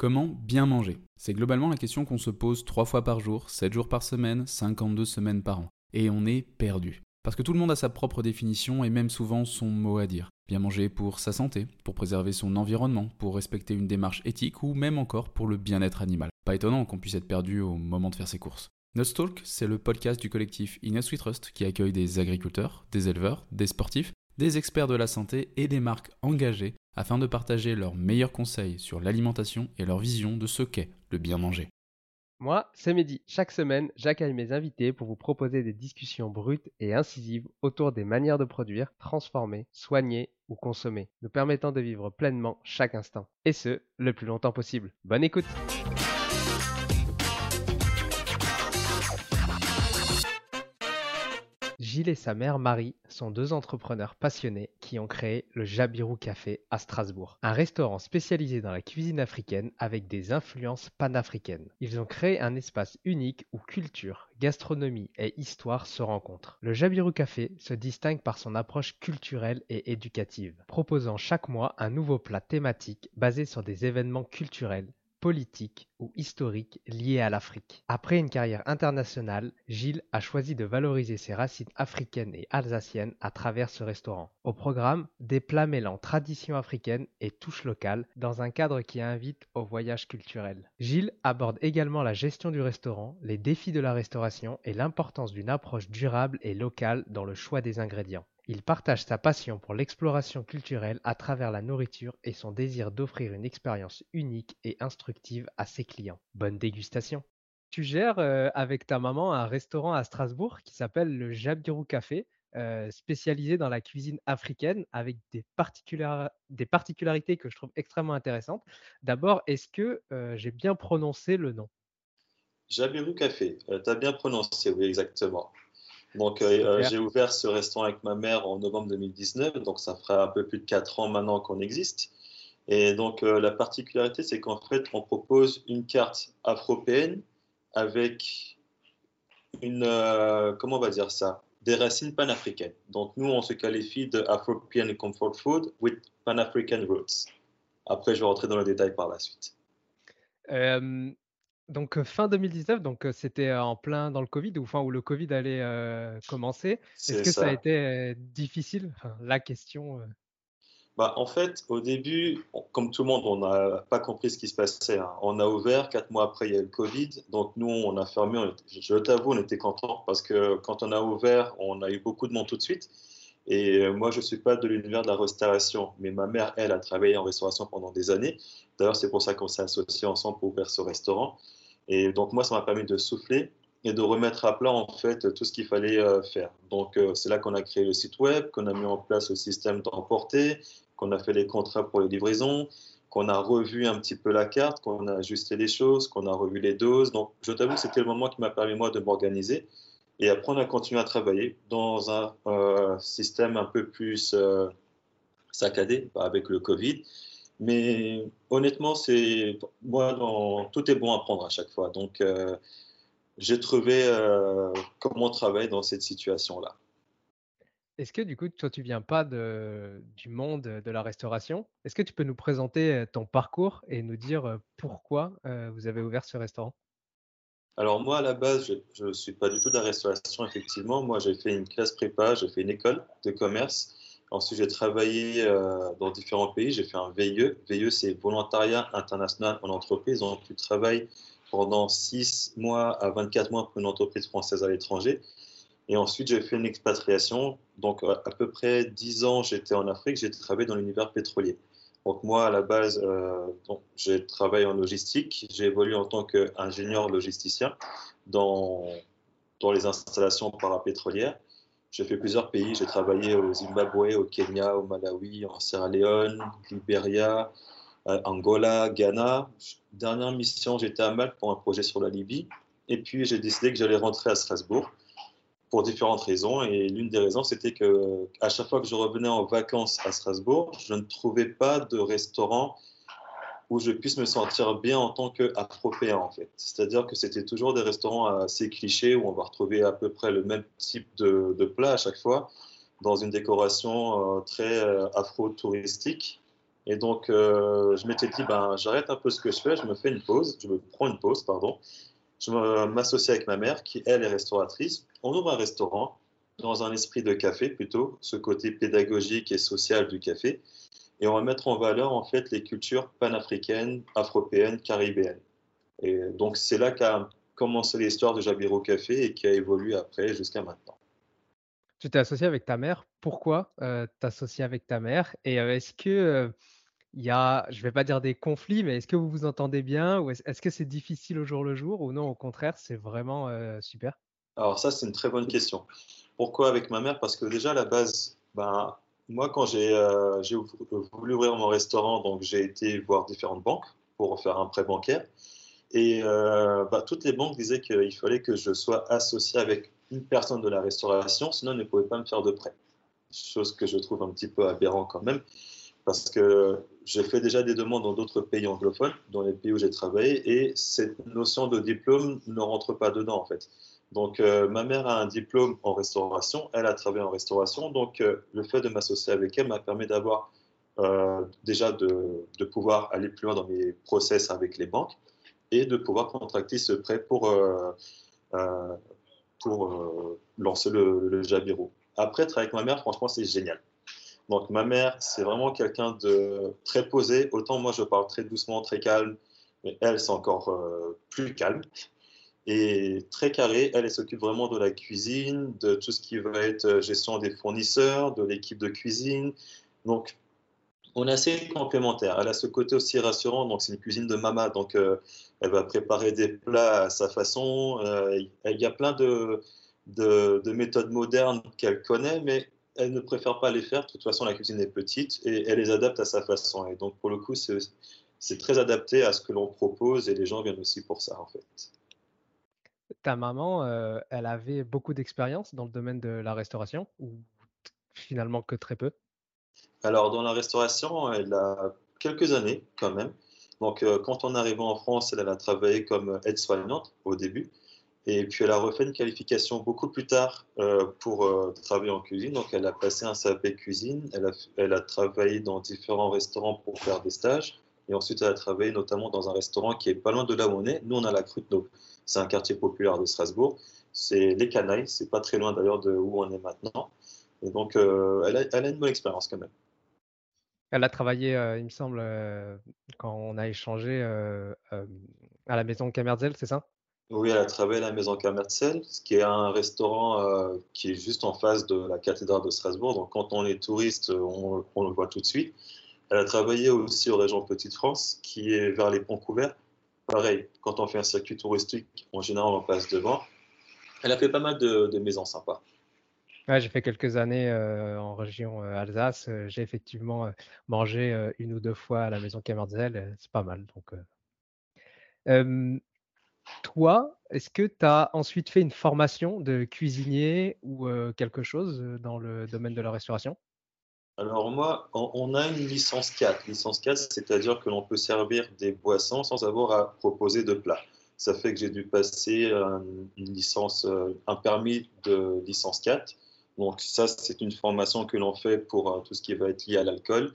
Comment bien manger? C'est globalement la question qu'on se pose 3 fois par jour, 7 jours par semaine, 52 semaines par an. Et on est perdu. Parce que tout le monde a sa propre définition et même souvent son mot à dire. Bien manger pour sa santé, pour préserver son environnement, pour respecter une démarche éthique ou même encore pour le bien-être animal. Pas étonnant qu'on puisse être perdu au moment de faire ses courses. Talk, c'est le podcast du collectif Inus We Trust qui accueille des agriculteurs, des éleveurs, des sportifs, des experts de la santé et des marques engagées afin de partager leurs meilleurs conseils sur l'alimentation et leur vision de ce qu'est le bien manger. Moi, c'est Mehdi. Chaque semaine, j'accueille mes invités pour vous proposer des discussions brutes et incisives autour des manières de produire, transformer, soigner ou consommer, nous permettant de vivre pleinement chaque instant. Et ce, le plus longtemps possible. Bonne écoute Gilles et sa mère Marie sont deux entrepreneurs passionnés qui ont créé le Jabirou Café à Strasbourg, un restaurant spécialisé dans la cuisine africaine avec des influences panafricaines. Ils ont créé un espace unique où culture, gastronomie et histoire se rencontrent. Le Jabirou Café se distingue par son approche culturelle et éducative, proposant chaque mois un nouveau plat thématique basé sur des événements culturels politique ou historique lié à l'Afrique. Après une carrière internationale, Gilles a choisi de valoriser ses racines africaines et alsaciennes à travers ce restaurant. Au programme, des plats mêlant tradition africaine et touche locale dans un cadre qui invite au voyage culturel. Gilles aborde également la gestion du restaurant, les défis de la restauration et l'importance d'une approche durable et locale dans le choix des ingrédients. Il partage sa passion pour l'exploration culturelle à travers la nourriture et son désir d'offrir une expérience unique et instructive à ses clients. Bonne dégustation. Tu gères euh, avec ta maman un restaurant à Strasbourg qui s'appelle le Jabirou Café, euh, spécialisé dans la cuisine africaine avec des, des, particularités que je trouve extrêmement intéressantes. D'abord, est-ce que euh, j'ai bien prononcé le nom? Jabirou Café, tu as bien prononcé, oui, exactement. Donc, euh, j'ai ouvert ce restaurant avec ma mère en novembre 2019, donc ça fera un peu plus de 4 ans maintenant qu'on existe. Et donc, euh, la particularité, c'est qu'en fait, on propose une carte afropéenne avec une, euh, comment on va dire ça, des racines panafricaines. Donc, nous, on se qualifie de Afropean Comfort Food with Pan-African Roots. Après, je vais rentrer dans le détail par la suite. Donc, fin 2019, donc c'était en plein dans le Covid ou enfin où le Covid allait commencer. Est-ce que ça. a été difficile? la question. Bah, en fait, au début, comme tout le monde, on n'a pas compris ce qui se passait. Hein. On a ouvert, quatre mois après, il y a eu le Covid. Donc, nous, on a fermé. je t'avoue, on était contents parce que quand on a ouvert, on a eu beaucoup de monde tout de suite. Et moi, je ne suis pas de l'univers de la restauration, mais ma mère, elle, a travaillé en restauration pendant des années. D'ailleurs, c'est pour ça qu'on s'est associés ensemble pour ouvrir ce restaurant. Et donc moi, ça m'a permis de souffler et de remettre à plat en fait tout ce qu'il fallait euh, faire. Donc euh, c'est là qu'on a créé le site web, qu'on a mis en place le système d'emporter, qu'on a fait les contrats pour les livraisons, qu'on a revu un petit peu la carte, qu'on a ajusté les choses, qu'on a revu les doses. Donc je t'avoue c'était le moment qui m'a permis moi de m'organiser. Et après, on a continué à travailler dans un euh, système un peu plus saccadé avec le Covid. Mais honnêtement, c'est moi, dans, tout est bon à prendre à chaque fois. Donc, euh, j'ai trouvé euh, comment travailler dans cette situation-là. Est-ce que du coup, toi, tu viens pas de, du monde de la restauration? Est-ce que tu peux nous présenter euh, ton parcours et nous dire pourquoi euh, vous avez ouvert ce restaurant? Alors moi, à la base, je ne suis pas du tout de la restauration, effectivement. Moi, j'ai fait une classe prépa, j'ai fait une école de commerce. Ensuite, j'ai travaillé euh, dans différents pays. J'ai fait un VIE. VIE, c'est Volontariat International en entreprise. Donc, tu travailles pendant 6 mois à 24 mois pour une entreprise française à l'étranger. Et ensuite, j'ai fait une expatriation. Donc, à peu près 10 ans, j'étais en Afrique. J'ai travaillé dans l'univers pétrolier. Donc moi, à la base, euh, j'ai travaillé en logistique. J'ai évolué en tant qu'ingénieur logisticien dans, dans les installations parapétrolières. J'ai fait plusieurs pays. J'ai travaillé au Zimbabwe, au Kenya, au Malawi, en Sierra Leone, Libéria, euh, Angola, Ghana. Dernière mission, j'étais à Malte pour un projet sur la Libye. Et puis, j'ai décidé que j'allais rentrer à Strasbourg pour différentes raisons. Et l'une des raisons, c'était que à chaque fois que je revenais en vacances à Strasbourg, je ne trouvais pas de restaurant où je puisse me sentir bien en tant qu'Afropéen, en fait. C'est-à-dire que c'était toujours des restaurants assez clichés où on va retrouver à peu près le même type de, de plat à chaque fois, dans une décoration euh, très euh, afro-touristique. Et donc, euh, je m'étais dit, ben, j'arrête un peu ce que je fais, je me fais une pause, je me prends une pause, pardon, je m'associe avec ma mère, qui elle est restauratrice. On ouvre un restaurant dans un esprit de café plutôt, ce côté pédagogique et social du café. Et on va mettre en valeur en fait les cultures panafricaines, afropéennes, caribéennes. Et donc c'est là qu'a commencé l'histoire de Jabiro Café et qui a évolué après jusqu'à maintenant. Tu t'es associé avec ta mère. Pourquoi euh, t'associer avec ta mère? Et euh, est-ce que euh, y a, je vais pas dire des conflits, mais est-ce que vous vous entendez bien ou est-ce est-ce que c'est difficile au jour le jour ou non, au contraire, c'est vraiment euh, super? Alors ça, c'est une très bonne question. Pourquoi avec ma mère? Parce que déjà à la base, ben, moi quand j'ai euh, voulu ouvrir mon restaurant, donc j'ai été voir différentes banques pour faire un prêt bancaire. Et euh, bah, toutes les banques disaient qu'il fallait que je sois associé avec une personne de la restauration, sinon ils ne pouvaient pas me faire de prêt. Chose que je trouve un petit peu aberrant quand même parce que j'ai fait déjà des demandes dans d'autres pays anglophones, dans les pays où j'ai travaillé, et cette notion de diplôme ne rentre pas dedans en fait. Donc euh, ma mère a un diplôme en restauration, elle a travaillé en restauration, donc euh, le fait de m'associer avec elle m'a permis d'avoir euh, déjà de, pouvoir aller plus loin dans mes process avec les banques et de pouvoir contracter ce prêt pour, pour lancer le, le Jabiro. Après, travailler avec ma mère, franchement, c'est génial donc ma mère, c'est vraiment quelqu'un de très posé. Autant moi, je parle très doucement, très calme, mais elle, c'est encore plus calme et très carré. Elle, s'occupe vraiment de la cuisine, de tout ce qui va être euh, gestion des fournisseurs, de l'équipe de cuisine. Donc, on est assez complémentaires. Elle a ce côté aussi rassurant. Donc, c'est une cuisine de mama. Donc, euh, elle va préparer des plats à sa façon. Euh, il y a plein de, de méthodes modernes qu'elle connaît, mais elle ne préfère pas les faire. De toute façon, la cuisine est petite et elle les adapte à sa façon. Et donc, pour le coup, c'est très adapté à ce que l'on propose et les gens viennent aussi pour ça, en fait. Ta maman, elle avait beaucoup d'expérience dans le domaine de la restauration ou finalement que très peu? Alors, dans la restauration, elle a quelques années quand même. Donc, quand on arrivé en France, elle, a travaillé comme aide-soignante au début. Et puis elle a refait une qualification beaucoup plus tard pour travailler en cuisine. Donc elle a passé un CAP cuisine, elle a travaillé dans différents restaurants pour faire des stages. Et ensuite elle a travaillé notamment dans un restaurant qui est pas loin de là où on est. Nous on a la Cruteno, c'est un quartier populaire de Strasbourg. C'est les Canailles, c'est pas très loin d'ailleurs de où on est maintenant. Et donc euh, elle, a, elle, a, une bonne expérience quand même. Elle a travaillé, euh, il me semble, euh, quand on a échangé à la maison Camerzel, c'est ça? Oui, elle a travaillé à la Maison Camercel, ce qui est un restaurant qui est juste en face de la cathédrale de Strasbourg. Donc, quand on est touriste, on, on, le voit tout de suite. Elle a travaillé aussi aux régions Petite-France, qui est vers les ponts couverts. Pareil, quand on fait un circuit touristique, en général, on passe devant. Elle a fait pas mal de, maisons sympas. J'ai fait quelques années euh, en région euh, Alsace. J'ai effectivement euh, mangé euh, une ou deux fois à la maison Camerzel. C'est pas mal. Donc, toi, est-ce que tu as ensuite fait une formation de cuisinier ou euh, quelque chose dans le domaine de la restauration? Alors moi, on a une licence 4. Licence 4, c'est-à-dire que l'on peut servir des boissons sans avoir à proposer de plats. Ça fait que j'ai dû passer une licence, euh, un permis de licence 4. Donc ça, c'est une formation que l'on fait pour euh, tout ce qui va être lié à l'alcool.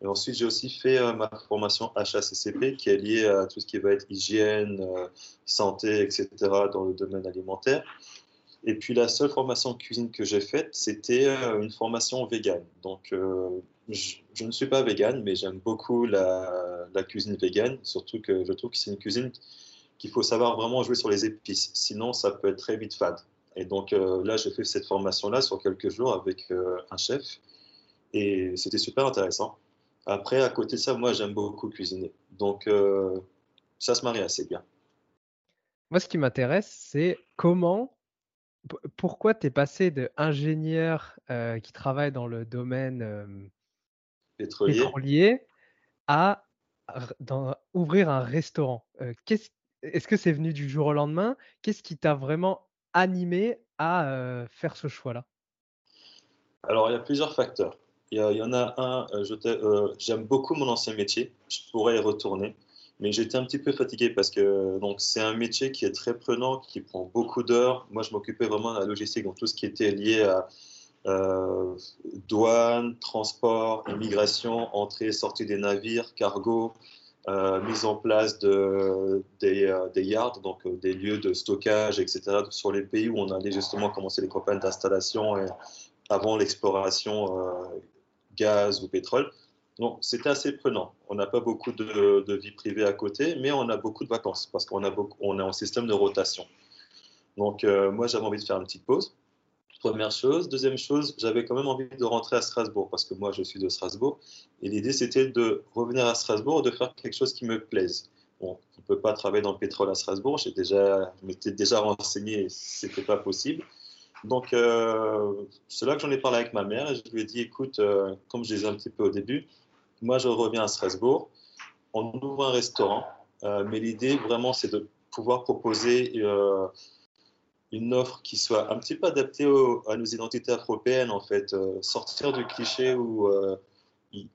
Et ensuite, j'ai aussi fait euh, ma formation HACCP qui est liée à tout ce qui va être hygiène, santé, etc. dans le domaine alimentaire. Et puis la seule formation cuisine que j'ai faite, c'était euh, une formation végane. Donc euh, je, ne suis pas végane, mais j'aime beaucoup la, cuisine végane, surtout que je trouve que c'est une cuisine qu'il faut savoir vraiment jouer sur les épices. Sinon, ça peut être très vite fade. Et donc euh, là, j'ai fait cette formation-là sur quelques jours avec un chef. Et c'était super intéressant. Après, à côté de ça, moi, j'aime beaucoup cuisiner. Donc, ça se marie assez bien. Moi, ce qui m'intéresse, c'est comment pourquoi tu es passé de ingénieur qui travaille dans le domaine pétrolier. à ouvrir un restaurant? Est-ce que c'est venu du jour au lendemain? Qu'est-ce qui t'a vraiment animé à faire ce choix-là? Alors, il y a plusieurs facteurs. Il y, en a un, j'aime beaucoup mon ancien métier, je pourrais y retourner mais j'étais un petit peu fatigué parce que c'est un métier qui est très prenant, qui prend beaucoup d'heures. Moi, je m'occupais vraiment de la logistique, donc tout ce qui était lié à euh, douane, transport, immigration, entrée, sortie des navires, cargo, euh, mise en place de, des, euh, des yards, donc des lieux de stockage, etc., sur les pays où on allait justement commencer les campagnes d'installation avant l'exploration gaz ou pétrole. Donc, c'était assez prenant. On n'a pas beaucoup de, vie privée à côté, mais on a beaucoup de vacances parce qu'on a on en système de rotation. Donc, euh, moi, j'avais envie de faire une petite pause. Première chose. Deuxième chose, j'avais quand même envie de rentrer à Strasbourg parce que moi, je suis de Strasbourg. Et l'idée, c'était de revenir à Strasbourg et de faire quelque chose qui me plaise. Bon, on ne peut pas travailler dans le pétrole à Strasbourg. J'ai déjà, je m'étais déjà renseigné ce n'était pas possible. Donc, euh, c'est là que j'en ai parlé avec ma mère et je lui ai dit, écoute, euh, comme je disais un petit peu au début, moi, je reviens à Strasbourg. On ouvre un restaurant, euh, mais l'idée vraiment, c'est de pouvoir proposer euh, une offre qui soit un petit peu adaptée à nos identités afro-européennes, en fait. Euh, sortir du cliché où,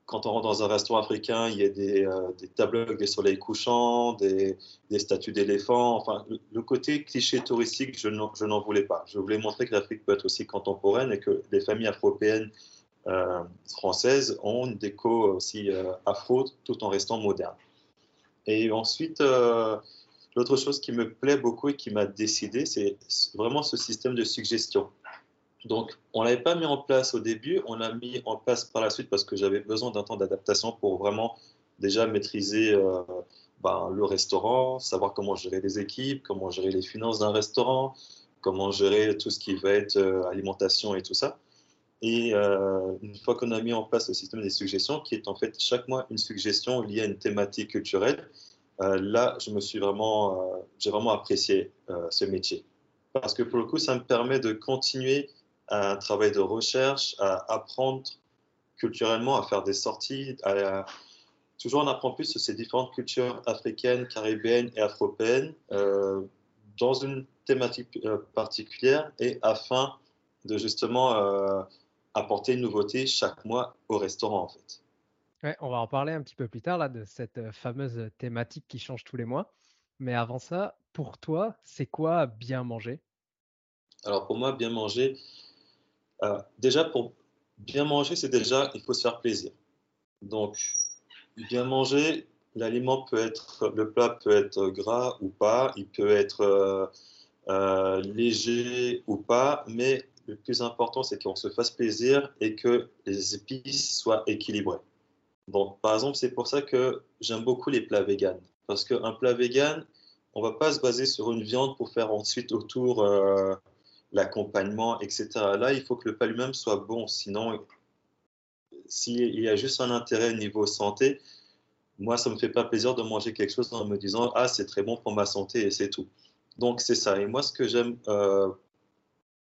quand on rentre dans un restaurant africain, il y a des, tableaux avec des soleils couchants, des, statues d'éléphants. Enfin, le, côté cliché touristique, je n'en voulais pas. Je voulais montrer que l'Afrique peut être aussi contemporaine et que les familles afro-européennes euh, françaises ont une déco aussi euh, afro tout en restant moderne. Et ensuite, euh, l'autre chose qui me plaît beaucoup et qui m'a décidé, c'est vraiment ce système de suggestion. Donc, on ne l'avait pas mis en place au début, on l'a mis en place par la suite parce que j'avais besoin d'un temps d'adaptation pour vraiment déjà maîtriser ben, le restaurant, savoir comment gérer les équipes, comment gérer les finances d'un restaurant, comment gérer tout ce qui va être alimentation et tout ça. Et euh, une fois qu'on a mis en place le système des suggestions, qui est en fait chaque mois une suggestion liée à une thématique culturelle, euh, là, je me suis vraiment, euh, j'ai vraiment apprécié ce métier. Parce que pour le coup, ça me permet de continuer un travail de recherche, à apprendre culturellement, à faire des sorties, toujours en apprendre plus sur ces différentes cultures africaines, caribéennes et afropéennes dans une thématique particulière et afin de justement apporter une nouveauté chaque mois au restaurant en fait. Ouais, on va en parler un petit peu plus tard là, de cette euh, fameuse euh, thématique qui change tous les mois. Mais avant ça, pour toi, c'est quoi bien manger? Alors pour moi, bien manger, euh, déjà pour bien manger, c'est déjà, il faut se faire plaisir. Donc, bien manger, l'aliment peut être, le plat peut être gras ou pas, il peut être léger ou pas, mais le plus important, c'est qu'on se fasse plaisir et que les épices soient équilibrées. Donc, par exemple, c'est pour ça que j'aime beaucoup les plats véganes. Parce qu'un plat vegan, on va pas se baser sur une viande pour faire ensuite autour euh, l'accompagnement, etc. Là, il faut que le plat lui-même soit bon. Sinon, s'il y a juste un intérêt niveau santé, moi, ça ne me fait pas plaisir de manger quelque chose en me disant Ah, c'est très bon pour ma santé et c'est tout. Donc, c'est ça. Et moi, ce que j'aime euh,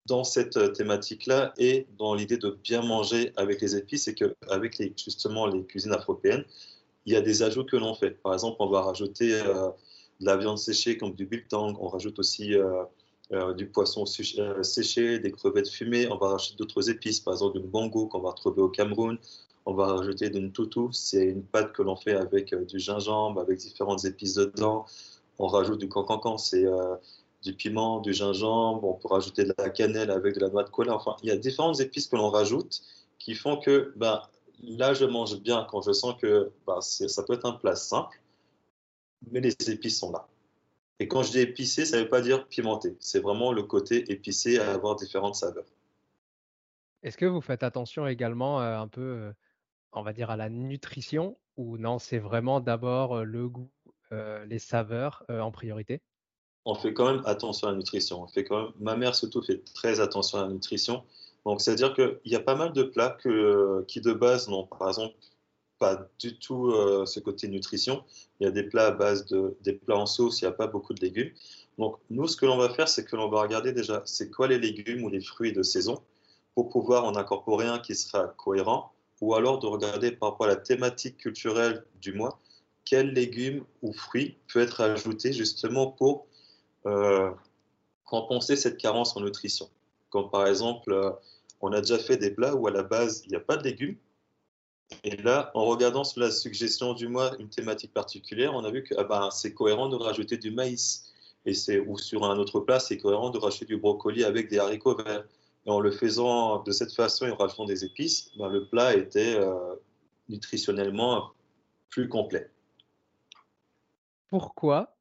dans cette euh, thématique-là et dans l'idée de bien manger avec les épices, c'est qu'avec les, justement les cuisines afro-européennes, il y a des ajouts que l'on fait. Par exemple, on va rajouter euh, de la viande séchée comme du biltong, on rajoute aussi euh, du poisson séché, des crevettes fumées. On va rajouter d'autres épices, par exemple du bango qu'on va retrouver au Cameroun. On va rajouter d'une toutou, c'est une pâte que l'on fait avec du gingembre, avec différentes épices dedans. On rajoute du cancancan, c'est du piment, du gingembre, on peut rajouter de la cannelle avec de la noix de cola. Enfin, il y a différentes épices que l'on rajoute qui font que ben, là, je mange bien quand je sens que ben, ça peut être un plat simple, mais les épices sont là. Et quand je dis épicé, ça ne veut pas dire pimenté. C'est vraiment le côté épicé à avoir différentes saveurs. Est-ce que vous faites attention également euh, un peu, euh, on va dire, à la nutrition ou non, c'est vraiment d'abord euh, le goût, les saveurs en priorité? On fait quand même attention à la nutrition. Ma mère surtout fait très attention à la nutrition. Donc, c'est-à-dire qu'il y a pas mal de plats qui, de base, n'ont par exemple pas du tout euh, ce côté nutrition. Il y a des plats à base de des plats en sauce, il n'y a pas beaucoup de légumes. Donc, nous, ce que l'on va faire, c'est que l'on va regarder déjà c'est quoi les légumes ou les fruits de saison pour pouvoir en incorporer un qui sera cohérent ou alors de regarder par rapport à la thématique culturelle du mois, quel légumes ou fruits peut être ajouté justement pour compenser cette carence en nutrition. Comme par exemple, euh, on a déjà fait des plats où à la base, il n'y a pas de légumes. Et là, en regardant sur la suggestion du mois, une thématique particulière, on a vu que ah ben, c'est cohérent de rajouter du maïs. Et c'est, ou sur un autre plat, c'est cohérent de rajouter du brocoli avec des haricots verts. Et en le faisant de cette façon et en rajoutant des épices, ben, le plat était euh, nutritionnellement plus complet. Pourquoi?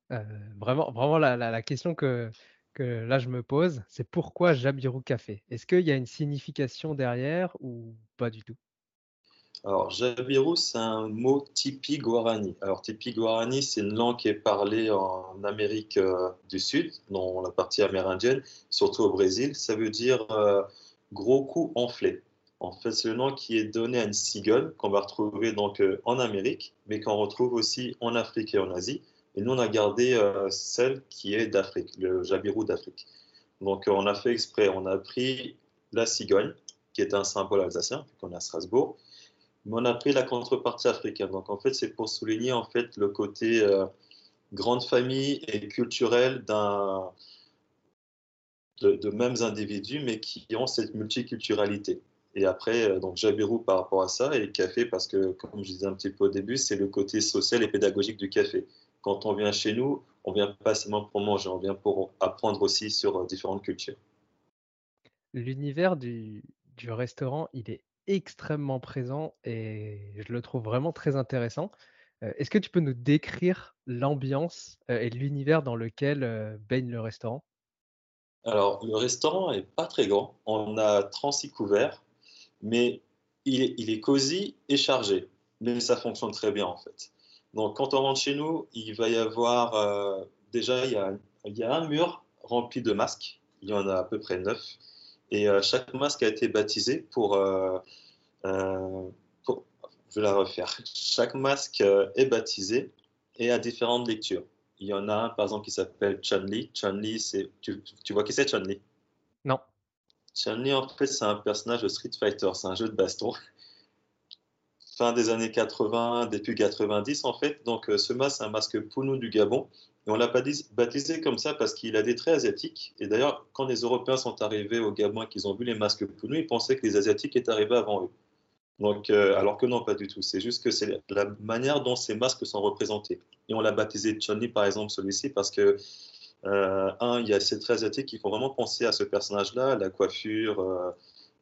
Vraiment vraiment la question que là je me pose, c'est pourquoi Jabiru Café? Est-ce qu'il y a une signification derrière ou pas du tout? Alors, Jabiru, c'est un mot tipi guarani. Alors, tipi guarani, c'est une langue qui est parlée en Amérique du Sud, dans la partie amérindienne, surtout au Brésil. Ça veut dire gros coup enflé. En fait, c'est le nom qui est donné à une cigogne qu'on va retrouver donc en Amérique, mais qu'on retrouve aussi en Afrique et en Asie. Et nous, on a gardé euh, celle qui est d'Afrique, le jabirou d'Afrique. Donc, on a fait exprès, on a pris la cigogne, qui est un symbole alsacien, qu'on est à Strasbourg, mais on a pris la contrepartie africaine. Donc, en fait, c'est pour souligner en fait le côté euh, grande famille et culturel d'un de, mêmes individus, mais qui ont cette multiculturalité. Et après, euh, donc Jabirou par rapport à ça, et café, parce que, comme je disais un petit peu au début, c'est le côté social et pédagogique du café quand on vient chez nous, on vient pas seulement pour manger, on vient pour apprendre aussi sur euh, différentes cultures. L'univers du, restaurant, il est extrêmement présent et je le trouve vraiment très intéressant. Euh, est-ce que tu peux nous décrire l'ambiance euh, et l'univers dans lequel baigne le restaurant? Alors, le restaurant est pas très grand. On a 36 couverts, mais il est, il est cosy et chargé. Mais ça fonctionne très bien en fait. Donc, quand on rentre chez nous, il va y avoir euh, déjà il y, a, il y, a, un mur rempli de masques. Il y en a à peu près neuf. Et euh, chaque masque a été baptisé pour, euh, pour, Je vais la refaire. Chaque masque est baptisé et a différentes lectures. Il y en a un, par exemple, qui s'appelle Chun-Li. Chun-Li, c'est. Tu, tu, vois qui c'est Chun-Li? Non. Chun-Li, en fait, c'est un personnage de Street Fighter. C'est un jeu de baston fin des années 80, début 90 en fait. Donc euh, ce masque, c'est un masque Pounou du Gabon. Et on l'a baptisé comme ça parce qu'il a des traits asiatiques. Et d'ailleurs, quand les Européens sont arrivés au Gabon et qu'ils ont vu les masques Pounou, ils pensaient que les Asiatiques étaient arrivés avant eux. Donc, euh, alors que non, pas du tout. C'est juste que c'est la manière dont ces masques sont représentés. Et on l'a baptisé Chun-Li, par exemple, celui-ci, parce que, euh, un, il y a ces traits asiatiques qui font vraiment penser à ce personnage-là, la coiffure,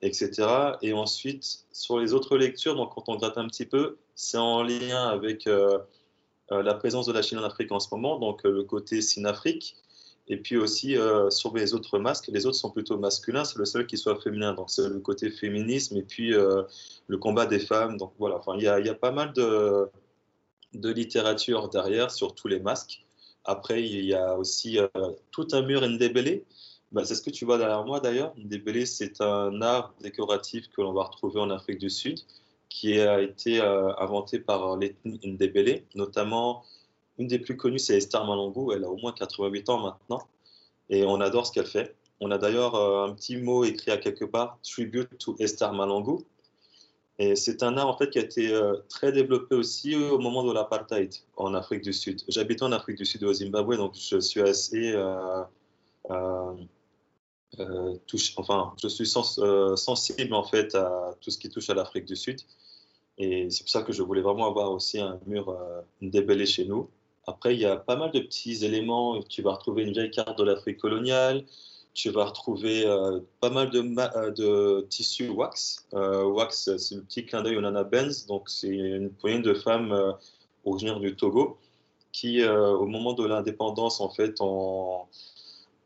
etc. Et ensuite, sur les autres lectures, donc quand on gratte un petit peu, c'est en lien avec euh, euh, la présence de la Chine en Afrique en ce moment, donc euh, le côté Sinafrique. Et puis aussi sur les autres masques, les autres sont plutôt masculins, c'est le seul qui soit féminin. Donc c'est le côté féminisme et puis le combat des femmes. Donc voilà, enfin il y a, pas mal de, littérature derrière sur tous les masques. Après, il y a aussi tout un mur ndébélé bah, c'est ce que tu vois derrière moi d'ailleurs. Ndébélé, c'est un art décoratif que l'on va retrouver en Afrique du Sud, qui a été euh, inventé par l'ethnie Ndébélé, notamment une des plus connues, c'est Esther Malangou. Elle a au moins 88 ans maintenant, et on adore ce qu'elle fait. On a d'ailleurs euh, un petit mot écrit à quelque part, Tribute to Esther Malangou. Et c'est un art en fait qui a été euh, très développé aussi au moment de l'apartheid en Afrique du Sud. J'habite en Afrique du Sud au Zimbabwe, donc je suis assez touche, enfin, je suis sensible en fait à tout ce qui touche à l'Afrique du Sud. Et c'est pour ça que je voulais vraiment avoir aussi un mur débellé chez nous. Après, il y a pas mal de petits éléments. Tu vas retrouver une vieille carte de l'Afrique coloniale. Tu vas retrouver euh, pas mal de, euh, tissus wax. Euh, wax, c'est le petit clin d'œil au Nana Benz. Donc, c'est une poignée de femmes originaires du Togo qui, au moment de l'indépendance, en fait, ont,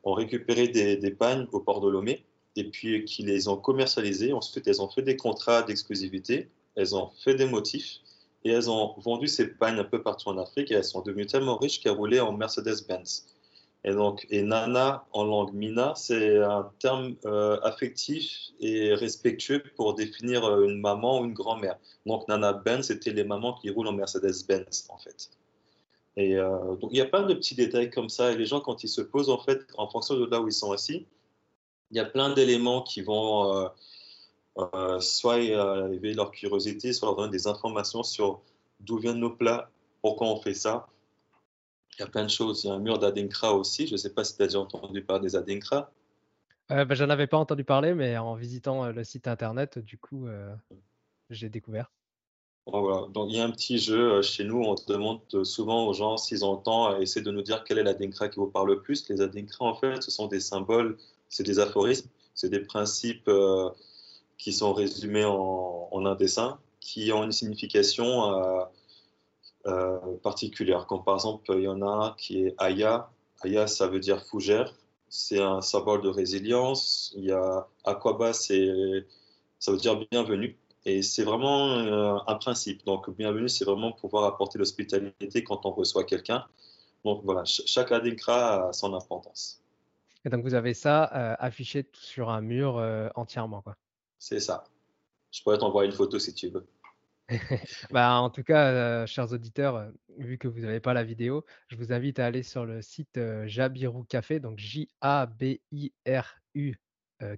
ont récupéré des, des, au port de Lomé et puis qui les ont commercialisées. Ensuite, elles ont fait des contrats d'exclusivité. Elles ont fait des motifs et elles ont vendu ces pagnes un peu partout en Afrique et elles sont devenues tellement riches qu'elles roulaient en Mercedes-Benz. Et donc, et nana en langue mina, c'est un terme euh, affectif et respectueux pour définir euh, une maman ou une grand-mère. Donc, nana Benz, c'était les mamans qui roulent en Mercedes-Benz, en fait. Euh, donc, il y a plein de petits détails comme ça. Et les gens, quand ils se posent, en fait, en fonction de là où ils sont assis, il y a plein d'éléments qui vont euh, soit euh, éveiller leur curiosité, soit leur donner des informations sur d'où viennent nos plats, pourquoi on fait ça. Il y a plein de choses. Il y a un mur d'Adinkra aussi. Je ne sais pas si tu as déjà entendu parler des Adinkra. Euh, ben, J'en avais pas entendu parler, mais en visitant le site internet, du coup, j'ai découvert. Donc, il y a un petit jeu chez nous. On demande souvent aux gens s'ils ont le temps de nous dire quel est l'Adinkra qui vous parle le plus. Les Adinkra, en fait, ce sont des symboles, c'est des aphorismes, c'est des principes qui sont résumés en, un dessin, qui ont une signification euh, euh, particulière. Comme par exemple, il y en a un qui est Aya. Aya, ça veut dire fougère. C'est un symbole de résilience. Il y a Aquaba, ça veut dire bienvenue. Et c'est vraiment euh, un principe. Donc, bienvenue, c'est vraiment pouvoir apporter l'hospitalité quand on reçoit quelqu'un. Donc, voilà, chaque adinkra a son importance. Et donc, vous avez ça affiché sur un mur entièrement, quoi. C'est ça. Je pourrais t'envoyer une photo si tu veux. bah, en tout cas, euh, chers auditeurs, euh, vu que vous n'avez pas la vidéo, je vous invite à aller sur le site euh, Jabirou Café, donc J-A-B-I-R-U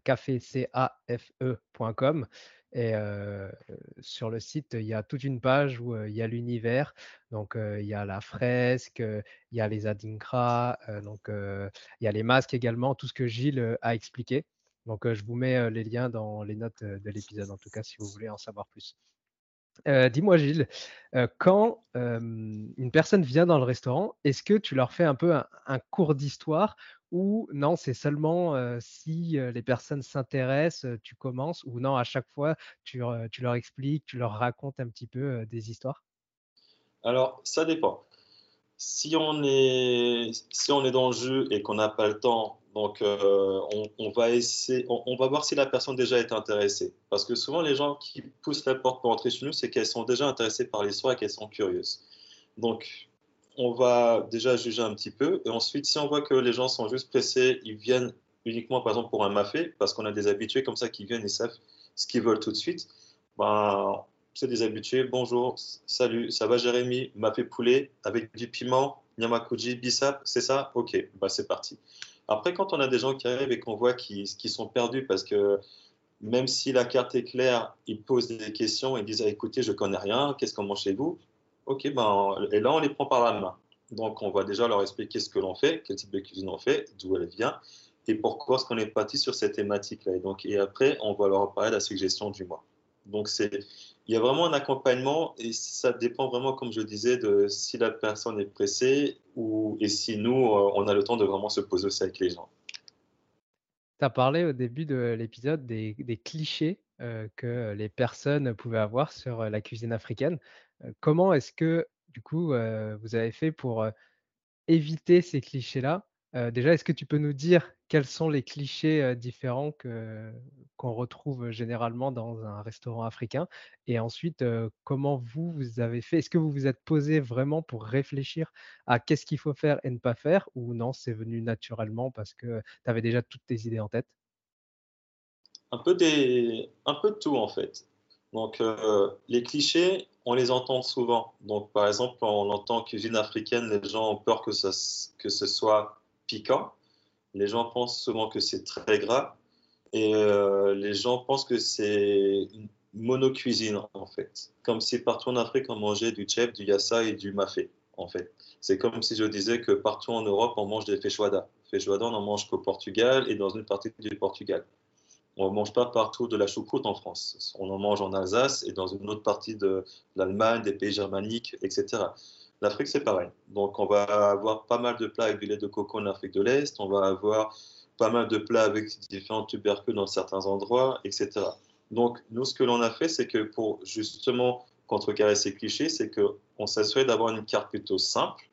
café C-A-F-E.com. Et sur le site, il y a toute une page où il y a l'univers. Donc, il y a la fresque, il y a les adinkras, donc il y a les masques également, tout ce que Gilles a expliqué. Donc, je vous mets les liens dans les notes de l'épisode, en tout cas, si vous voulez en savoir plus. Dis-moi, Gilles, quand une personne vient dans le restaurant, est-ce que tu leur fais un peu un, cours d'histoire ou non, c'est seulement si les personnes s'intéressent, tu commences ou non, à chaque fois, tu, leur expliques, tu leur racontes un petit peu des histoires? Alors, ça dépend. Si on est, si on est dans le jeu et qu'on n'a pas le temps donc, on, va essayer, on, va voir si la personne déjà est intéressée. Parce que souvent, les gens qui poussent la porte pour entrer chez nous, c'est qu'elles sont déjà intéressées par l'histoire et qu'elles sont curieuses. Donc, on va déjà juger un petit peu. Et ensuite, si on voit que les gens sont juste pressés, ils viennent uniquement, par exemple, pour un mafé, parce qu'on a des habitués comme ça qui viennent et savent ce qu'ils veulent tout de suite. Ben, c'est des habitués. Bonjour, salut, ça va Jérémy? Mafé poulet avec du piment, Nyamakuji, bissap, c'est ça? Ok, bah, c'est parti. Après, quand on a des gens qui arrivent et qu'on voit qu'ils sont perdus parce que même si la carte est claire, ils posent des questions et disent ah, écoutez, je connais rien, qu'est-ce qu'on mange chez vous? Ok, ben, et là, on les prend par la main. Donc, on va déjà leur expliquer ce que l'on fait, quel type de cuisine on fait, d'où elle vient et pourquoi est-ce qu'on est parti sur cette thématique-là. Et, et après, on va leur parler de la suggestion du mois. Donc, il y a vraiment un accompagnement et ça dépend vraiment, comme je disais, de si la personne est pressée ou, et si nous, euh, on a le temps de vraiment se poser aussi avec les gens. Tu as parlé au début de l'épisode des, clichés euh, que les personnes pouvaient avoir sur euh, la cuisine africaine. Comment est-ce que, du coup, vous avez fait pour éviter ces clichés-là? Déjà, est-ce que tu peux nous dire quels sont les clichés différents qu'on retrouve généralement dans un restaurant africain? Et ensuite, comment vous, vous avez fait? Est-ce que vous vous êtes posé vraiment pour réfléchir à qu'est-ce qu'il faut faire et ne pas faire? Ou non, c'est venu naturellement parce que tu avais déjà toutes tes idées en tête? Un peu, un peu de tout en fait. Donc, les clichés, on les entend souvent. Donc, par exemple, on entend cuisine africaine, les gens ont peur que, ça, que ce soit piquant. Les gens pensent souvent que c'est très gras. Et euh, les gens pensent que c'est une monocuisine, en fait. Comme si partout en Afrique, on mangeait du chef, du yassa et du mafé, en fait. C'est comme si je disais que partout en Europe, on mange des feijoada. feijoada, on en mange qu'au Portugal et dans une partie du Portugal. On ne mange pas partout de la choucroute en France. On en mange en Alsace et dans une autre partie de l'Allemagne, des pays germaniques, etc. L'Afrique, c'est pareil. Donc, on va avoir pas mal de plats avec du lait de coco en Afrique de l'Est. On va avoir pas mal de plats avec différents tubercules dans certains endroits, etc. Donc, nous, ce que l'on a fait, c'est que pour justement contrecarrer ces clichés, c'est qu'on s'assurait d'avoir une carte plutôt simple.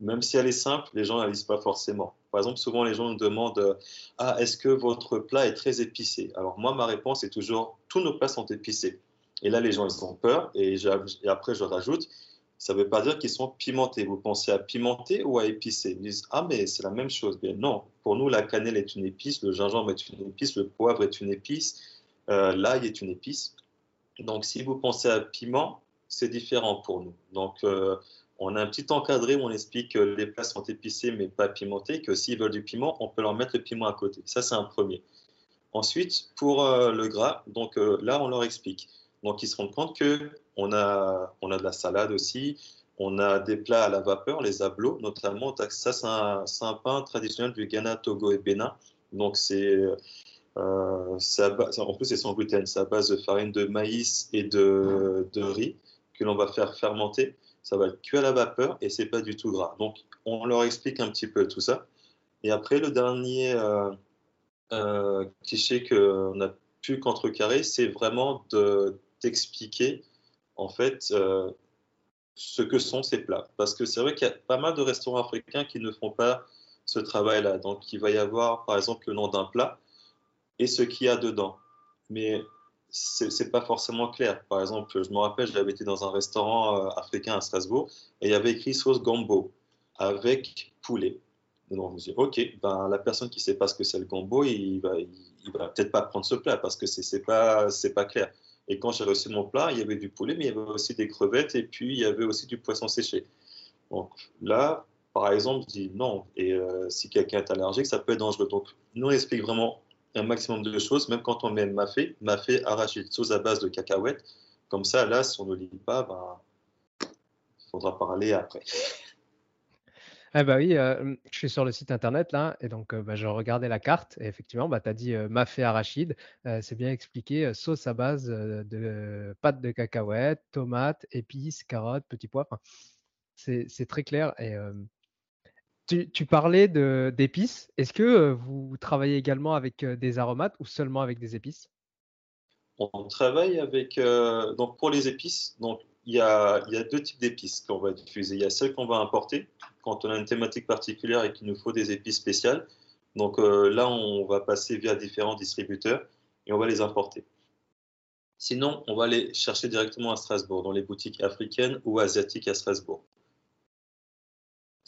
Même si elle est simple, les gens ne la lisent pas forcément. Par exemple, souvent les gens nous demandent Ah, est-ce que votre plat est très épicé? Alors, moi, ma réponse est toujours Tous nos plats sont épicés. Et là, les gens, ils ont peur. Et, après, je rajoute ça ne veut pas dire qu'ils sont pimentés. Vous pensez à pimenter ou à épicé Ils disent Ah, mais c'est la même chose. Bien non, pour nous, la cannelle est une épice, le gingembre est une épice, le poivre est une épice, euh, l'ail est une épice. Donc, si vous pensez à piment, c'est différent pour nous. Donc, euh, on a un petit encadré où on explique que les plats sont épicés mais pas pimentés, que s'ils veulent du piment, on peut leur mettre le piment à côté. Ça, c'est un premier. Ensuite, pour euh, le gras, donc là, on leur explique. Donc, ils se rendent compte que on a, on a de la salade aussi. On a des plats à la vapeur, les ablos notamment. Ça, c'est un, pain traditionnel du Ghana, Togo et Bénin. Donc, c'est. Euh, en plus, c'est sans gluten. C'est à base de farine de maïs et de, riz que l'on va faire fermenter. Ça va être cuit à la vapeur et c'est pas du tout gras. Donc, on leur explique un petit peu tout ça. Et après, le dernier euh, euh, cliché qu'on a pu contrecarrer, c'est vraiment d'expliquer en fait euh, ce que sont ces plats. Parce que c'est vrai qu'il y a pas mal de restaurants africains qui ne font pas ce travail-là. Donc il va y avoir par exemple le nom d'un plat et ce qu'il y a dedans. Mais c'est n'est pas forcément clair. Par exemple, je me rappelle, j'avais été dans un restaurant euh, africain à Strasbourg et il y avait écrit sauce gombo avec poulet. Donc je me suis dit, ok, ben, la personne qui ne sait pas ce que c'est le gombo, il va, va peut-être pas prendre ce plat parce que c'est pas, pas clair. Et quand j'ai reçu mon plat, il y avait du poulet, mais il y avait aussi des crevettes et puis il y avait aussi du poisson séché. Donc là, par exemple, je dis non. Et euh, si quelqu'un est allergique, ça peut être dangereux. Donc nous, on explique vraiment un maximum de choses, même quand on met mafé, mafé arachide, sauce à base de cacahuètes. Comme ça, là, si on ne lit pas, ben, il faudra parler après. Ah bah oui, je suis sur le site internet là et donc bah, je regardais la carte et effectivement, bah, tu as dit, mafé arachide, c'est bien expliqué, sauce à base, de pâtes de cacahuètes, tomates, épices, carottes, petits pois, c'est très clair et tu parlais d'épices. Est-ce que, vous travaillez également avec, des aromates ou seulement avec des épices? On travaille avec, donc pour les épices, donc il y a, deux types d'épices qu'on va utiliser. Il y a celles qu'on va importer quand on a une thématique particulière et qu'il nous faut des épices spéciales. Donc euh, là, on va passer via différents distributeurs et on va les importer. Sinon, on va aller chercher directement à Strasbourg, dans les boutiques africaines ou asiatiques à Strasbourg.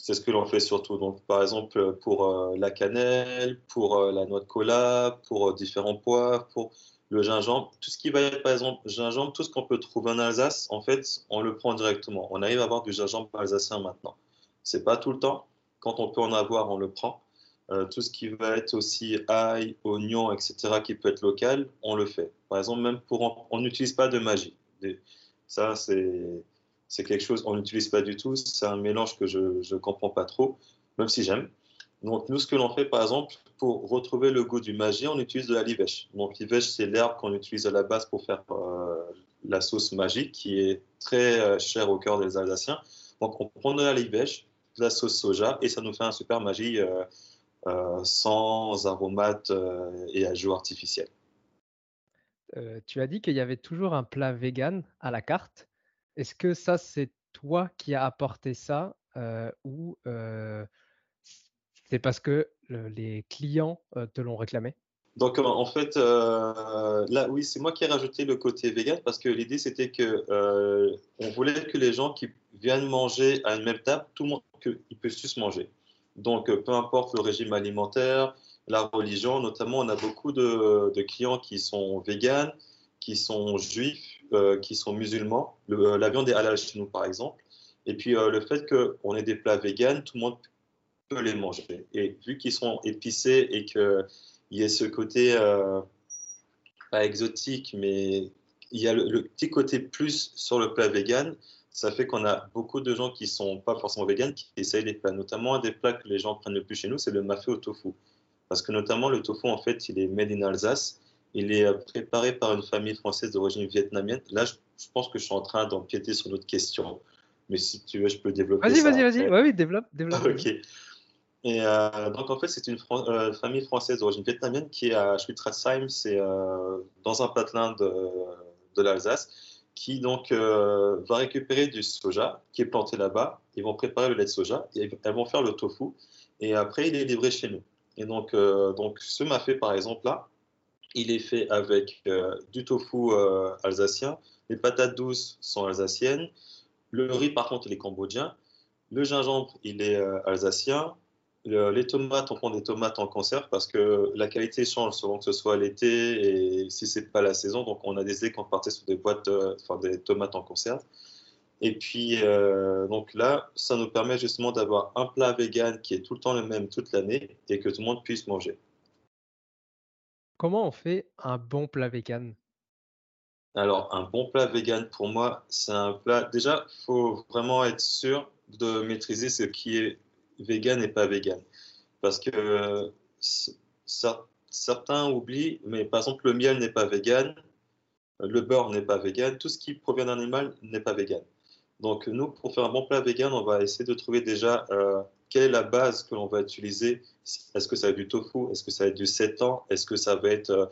C'est ce que l'on fait surtout. Donc, par exemple, pour euh, la cannelle, pour euh, la noix de cola, pour différents poivres, pour le gingembre, tout ce qui va être par exemple gingembre, tout ce qu'on peut trouver en Alsace, en fait, on le prend directement. On arrive à avoir du gingembre alsacien maintenant. C'est pas tout le temps. Quand on peut en avoir, on le prend. Euh, tout ce qui va être aussi ail, oignon, etc., qui peut être local, on le fait. Par exemple, même pour on n'utilise pas de magie. Ça, c'est c'est quelque chose on n'utilise pas du tout. C'est un mélange que je ne comprends pas trop, même si j'aime. Donc, nous, ce que l'on fait, par exemple, pour retrouver le goût du magie, on utilise de la livèche. Donc, livèche, c'est l'herbe qu'on utilise à la base pour faire euh, la sauce magique, qui est très euh, chère au cœur des Alsaciens. Donc, on prend de la livèche, de la sauce soja, et ça nous fait un super magie euh, sans aromates et ajouts artificiels. tu as dit qu'il y avait toujours un plat vegan à la carte. Est-ce que ça, c'est toi qui as apporté ça ou c'est parce que les clients te l'ont réclamé? Donc en fait, là oui, c'est moi qui ai rajouté le côté vegan parce que l'idée c'était que on voulait que les gens qui viennent manger à une même table, tout le monde qu'ils puissent tous manger. Donc peu importe le régime alimentaire, la religion, notamment on a beaucoup de, clients qui sont véganes, qui sont juifs, qui sont musulmans. la viande est halal chez nous par exemple. Et puis le fait qu'on ait des plats véganes, tout le monde peut les manger. Et vu qu'ils sont épicés et qu'il y a ce côté, euh, pas exotique, mais il y a le, petit côté plus sur le plat vegan, ça fait qu'on a beaucoup de gens qui sont pas forcément véganes qui essayent les plats. Notamment, un des plats que les gens prennent le plus chez nous, c'est le mafé au tofu. Parce que notamment, le tofu, en fait, il est made in Alsace. Il est préparé par une famille française d'origine vietnamienne. Là, je, pense que je suis en train d'empiéter sur notre question. Mais si tu veux, je peux développer. Vas-y, vas-y, vas-y. oui, développe. développe. ok. Et euh, donc, en fait, c'est une euh, famille française d'origine vietnamienne qui est à Schwitzratsheim, c'est euh, dans un patelin de, de l'Alsace, qui donc va récupérer du soja qui est planté là-bas. Ils vont préparer le lait de soja et elles vont faire le tofu. Et après, il est livré chez nous. Et donc, donc ce mafé, par exemple, là, il est fait avec du tofu alsacien. Les patates douces sont alsaciennes. Le riz, par contre, il est cambodgien. Le gingembre, il est alsacien les tomates, on prend des tomates en conserve parce que la qualité change selon que ce soit l'été et si c'est pas la saison. Donc, on a décidé qu'on partait sur des boîtes, euh, enfin des tomates en conserve. Et puis, euh, donc là, ça nous permet justement d'avoir un plat vegan qui est tout le temps le même toute l'année et que tout le monde puisse manger. Comment on fait un bon plat vegan? Alors, un bon plat vegan, pour moi, c'est un plat. Déjà, faut vraiment être sûr de maîtriser ce qui est vegan et pas vegan. Parce que certains oublient, mais par exemple, le miel n'est pas vegan, le beurre n'est pas vegan, tout ce qui provient d'un animal n'est pas vegan. Donc, nous, pour faire un bon plat vegan, on va essayer de trouver déjà euh, quelle est la base que l'on va utiliser? Est-ce que ça va être du tofu? Est-ce que ça va être du sétan Est-ce que ça va être euh,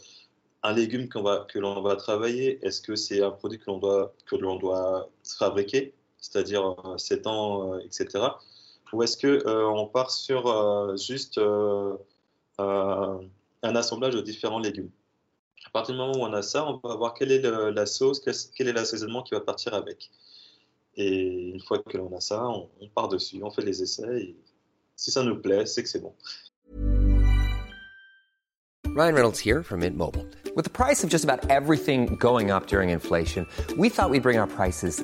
un légume que l'on va travailler? Est-ce que c'est un produit que l'on doit, que doit fabriquer, c'est-à-dire euh, sétan, etc. Ou est-ce qu'on euh, on part sur euh, juste euh, un assemblage de différents légumes? À partir du moment où on a ça, on va voir quelle est la sauce, quel est l'assaisonnement qui va partir avec. Et une fois que l'on a ça, on, on, part dessus, on fait les essais. Et si ça nous plaît, c'est que c'est bon. Ryan Reynolds here from Mint Mobile. With the price of just about everything going up during inflation, we thought we'd bring our prices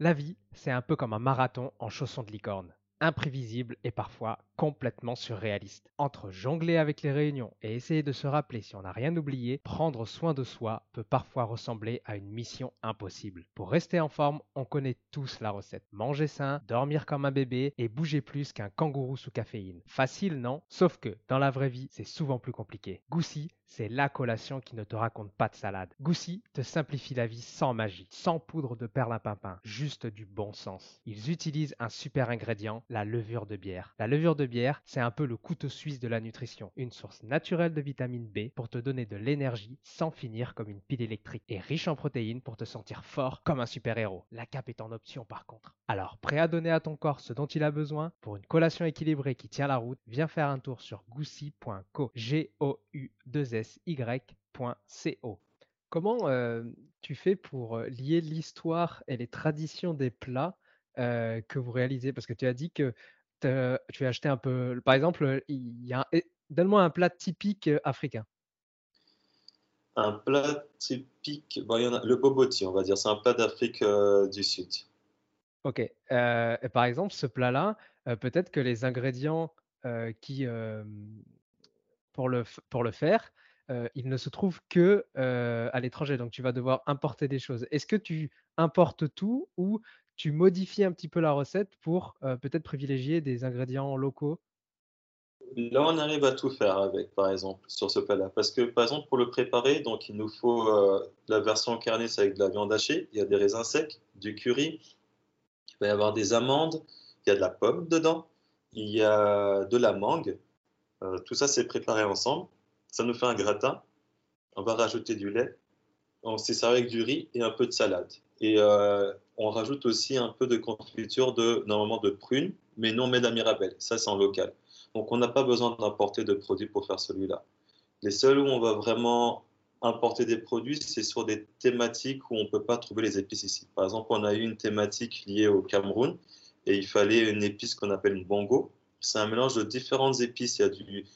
La vie, c'est un peu comme un marathon en chaussons de licorne, imprévisible et parfois complètement surréaliste. Entre jongler avec les réunions et essayer de se rappeler si on n'a rien oublié, prendre soin de soi peut parfois ressembler à une mission impossible. Pour rester en forme, on connaît tous la recette. Manger sain, dormir comme un bébé et bouger plus qu'un kangourou sous caféine. Facile, non? Sauf que dans la vraie vie, c'est souvent plus compliqué. Goussi, c'est la collation qui ne te raconte pas de salade. Goussi te simplifie la vie sans magie, sans poudre de perlimpinpin, juste du bon sens. Ils utilisent un super ingrédient, la levure de bière. La levure de c'est un peu le couteau suisse de la nutrition, une source naturelle de vitamine B pour te donner de l'énergie sans finir comme une pile électrique et riche en protéines pour te sentir fort comme un super-héros. La cape est en option par contre. Alors, prêt à donner à ton corps ce dont il a besoin? Pour une collation équilibrée qui tient la route, viens faire un tour sur goussi.co. G O U 2 S Y.co. Comment euh, tu fais pour euh, lier l'histoire et les traditions des plats euh, que vous réalisez? Parce que tu as dit que tu as acheté un peu. Par exemple, il y a donne-moi un plat typique africain. Un plat typique, bon, il y en a, le boboti, on va dire, c'est un plat d'Afrique du Sud. Ok. et par exemple, ce plat-là, peut-être que les ingrédients qui pour le pour le faire, il ne se trouve que à l'étranger. Donc, tu vas devoir importer des choses. Est-ce que tu importes tout ou tu modifies un petit peu la recette pour peut-être privilégier des ingrédients locaux? Là, on arrive à tout faire avec, par exemple, sur ce plat-là. Parce que, par exemple, pour le préparer, donc il nous faut la version carnée, c'est avec de la viande hachée. Il y a des raisins secs, du curry, il va y avoir des amandes, il y a de la pomme dedans, il y a de la mangue. Euh, tout ça, c'est préparé ensemble. Ça nous fait un gratin. On va rajouter du lait. On s'est servi avec du riz et un peu de salade. Et euh, on rajoute aussi un peu de confiture de, normalement de prunes, mais non made à Mirabelle. Ça, c'est en local. Donc, on n'a pas besoin d'importer de produits pour faire celui-là. Les seuls où on va vraiment importer des produits, c'est sur des thématiques où on ne peut pas trouver les épices ici. Par exemple, on a eu une thématique liée au Cameroun et il fallait une épice qu'on appelle une bongo. C'est un mélange de différentes épices. Il y a du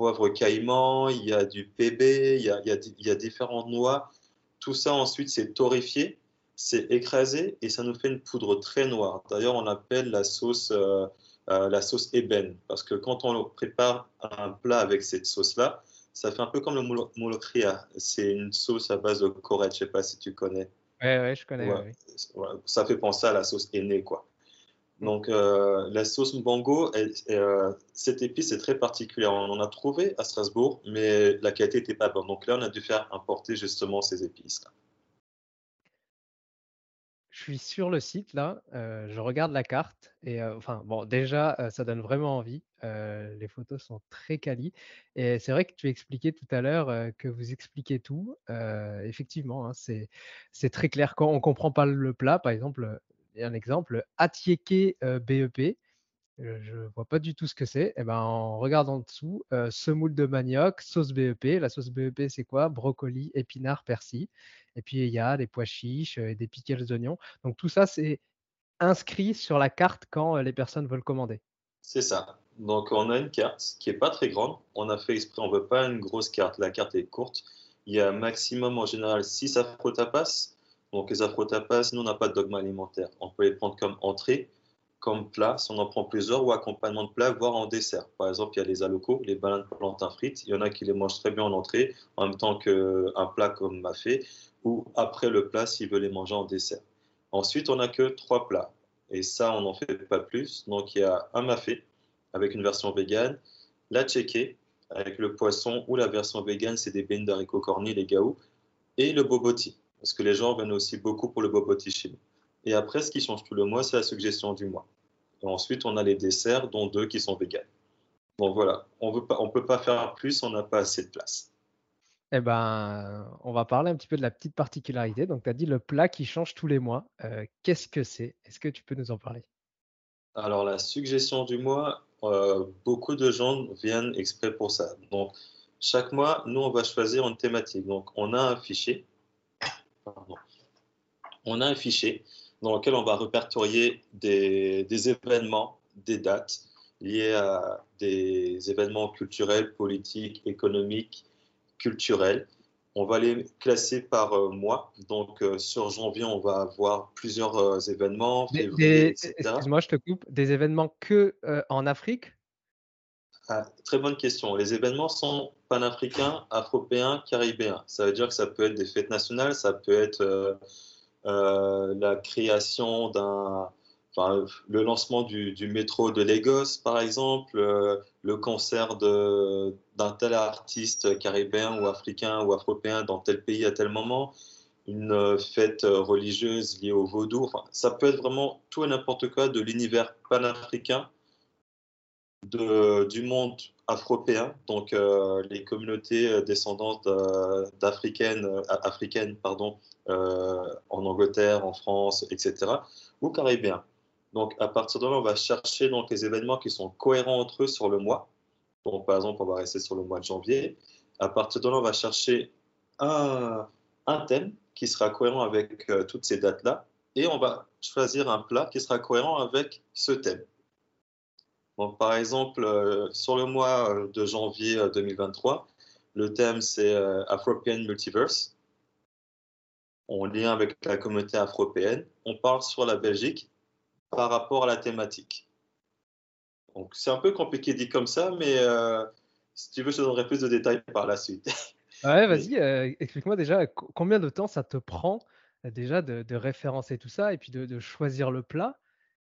poivre caïman, il y a du pébé, il y a, il y a, différentes noix. Tout ça ensuite c'est torréfié, c'est écrasé et ça nous fait une poudre très noire. D'ailleurs, on appelle la sauce euh, euh, la sauce ébène parce que quand on prépare un plat avec cette sauce-là, ça fait un peu comme le moulokria. C'est une sauce à base de corette, je ne sais pas si tu connais. Ouais, ouais, je connais. Ça fait penser à la sauce aînée, quoi. Donc, euh, la sauce mbango, euh, cette épice est très particulière. On en a trouvé à Strasbourg, mais la qualité n'était pas bonne. Donc là, on a dû faire importer justement ces épices-là. Je suis sur le site là, euh, je regarde la carte et enfin bon déjà ça donne vraiment envie. les photos sont très quali et c'est vrai que tu expliquais tout à l'heure que vous expliquez tout. effectivement, hein, c'est très clair quand on comprend pas le plat. Par exemple, un exemple, Atieke BEP. Je ne vois pas du tout ce que c'est. Eh ben, en regardant en dessous, semoule de manioc, sauce BEP. La sauce BEP, c'est quoi? Brocoli, épinards, persil. Et puis, il y a des pois chiches et des pickles oignons. Donc, tout ça, c'est inscrit sur la carte quand les personnes veulent commander. C'est ça. Donc, on a une carte qui n'est pas très grande. On a fait exprès, on ne veut pas une grosse carte. La carte est courte. Il y a maximum en général 6 afro-tapas. Donc, les afro-tapas, nous, on n'a pas de dogme alimentaire. On peut les prendre comme entrée, comme plat, si on en prend plusieurs, ou accompagnement de plat, voire en dessert. Par exemple, il y a les alocos, les bananes plantains frites. Il y en a qui les mangent très bien en entrée, en même temps qu'un plat comme m'a fait ou après le plat s'il veut les manger en dessert. Ensuite, on n'a que trois plats. Et ça, on n'en fait pas plus. Donc, il y a un mafé avec une version végane, la tchéké avec le poisson ou la version végane, c'est des beignes d'haricots cornés, les gaou, et le boboti, parce que les gens viennent aussi beaucoup pour le boboti chez nous. Et après, ce qui change tout le mois, c'est la suggestion du mois. Et ensuite, on a les desserts, dont deux qui sont véganes. Bon, voilà, on ne peut pas faire plus, on n'a pas assez de place. Eh ben, on va parler un petit peu de la petite particularité. Donc, tu as dit le plat qui change tous les mois. Euh, qu'est-ce que c'est? Est-ce que tu peux nous en parler? Alors, la suggestion du mois, euh, beaucoup de gens viennent exprès pour ça. Donc, chaque mois, nous, on va choisir une thématique. Donc, on a un fichier. On a un fichier dans lequel on va répertorier des, des événements, des dates liées à des événements culturels, politiques, économiques, culturels. On va les classer par euh, mois. Donc, euh, sur janvier, on va avoir plusieurs euh, événements. Excuse-moi, je te coupe. Des événements que en Afrique? Ah, Très bonne question. Les événements sont panafricains, afropéens, caribéens. Ça veut dire que ça peut être des fêtes nationales, ça peut être la création d'un le lancement du, métro de Lagos, par exemple, euh, le concert d'un tel artiste caribéen ou africain ou afropéen dans tel pays à tel moment, une fête religieuse liée au vaudou. ça peut être vraiment tout et n'importe quoi de l'univers panafricain, du monde afropéen, donc euh, les communautés descendantes d'africaines, africaines, euh, en Angleterre, en France, etc., ou caribéens. Donc, à partir de là, on va chercher donc, les événements qui sont cohérents entre eux sur le mois. Donc, par exemple, on va rester sur le mois de janvier. À partir de là, on va chercher un, thème qui sera cohérent avec euh, toutes ces dates-là. Et on va choisir un plat qui sera cohérent avec ce thème. Donc, par exemple, euh, sur le mois euh, de janvier 2023, le thème c'est Afropean Multiverse. On lien avec la communauté afropéenne. On part sur la Belgique par rapport à la thématique. Donc c'est un peu compliqué dit comme ça, mais euh, si tu veux, je te donnerai plus de détails par la suite. Ouais, vas-y, euh, explique-moi déjà combien de temps ça te prend euh, déjà de, référencer tout ça et puis de, choisir le plat?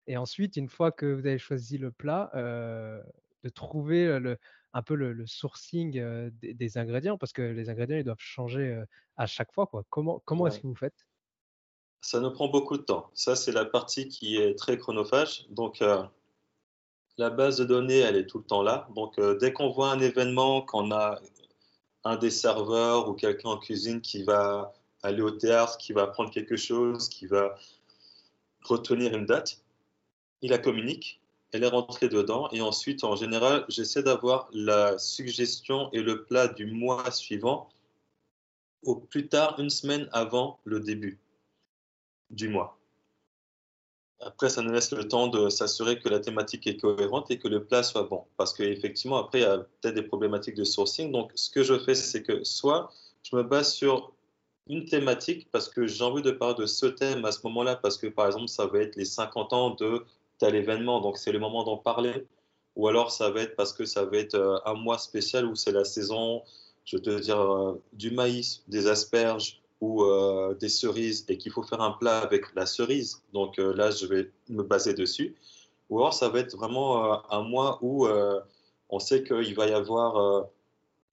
Et ensuite, une fois que vous avez choisi le plat, de trouver le, un peu le, sourcing des, ingrédients, parce que les ingrédients, ils doivent changer à chaque fois. Quoi. Comment, comment est-ce que vous faites? Ça nous prend beaucoup de temps. Ça, c'est la partie qui est très chronophage. Donc, euh, la base de données, elle est tout le temps là. Donc, euh, dès qu'on voit un événement, qu'on a un des serveurs ou quelqu'un en cuisine qui va aller au théâtre, qui va apprendre quelque chose, qui va retenir une date, il la communique, elle est rentrée dedans et ensuite, en général, j'essaie d'avoir la suggestion et le plat du mois suivant au plus tard une semaine avant le début du mois. Après, ça nous laisse le temps de s'assurer que la thématique est cohérente et que le plat soit bon. Parce qu'effectivement, après, il y a peut-être des problématiques de sourcing. Donc, ce que je fais, c'est que soit je me base sur une thématique parce que j'ai envie de parler de ce thème à ce moment-là, parce que par exemple, ça va être les 50 ans de tel événement, donc c'est le moment d'en parler. Ou alors, ça va être parce que ça va être euh, un mois spécial où c'est la saison, je veux dire, euh, du maïs, des asperges ou euh, des cerises et qu'il faut faire un plat avec la cerise. Donc là, je vais me baser dessus. Ou alors, ça va être vraiment un mois où on sait qu'il va y avoir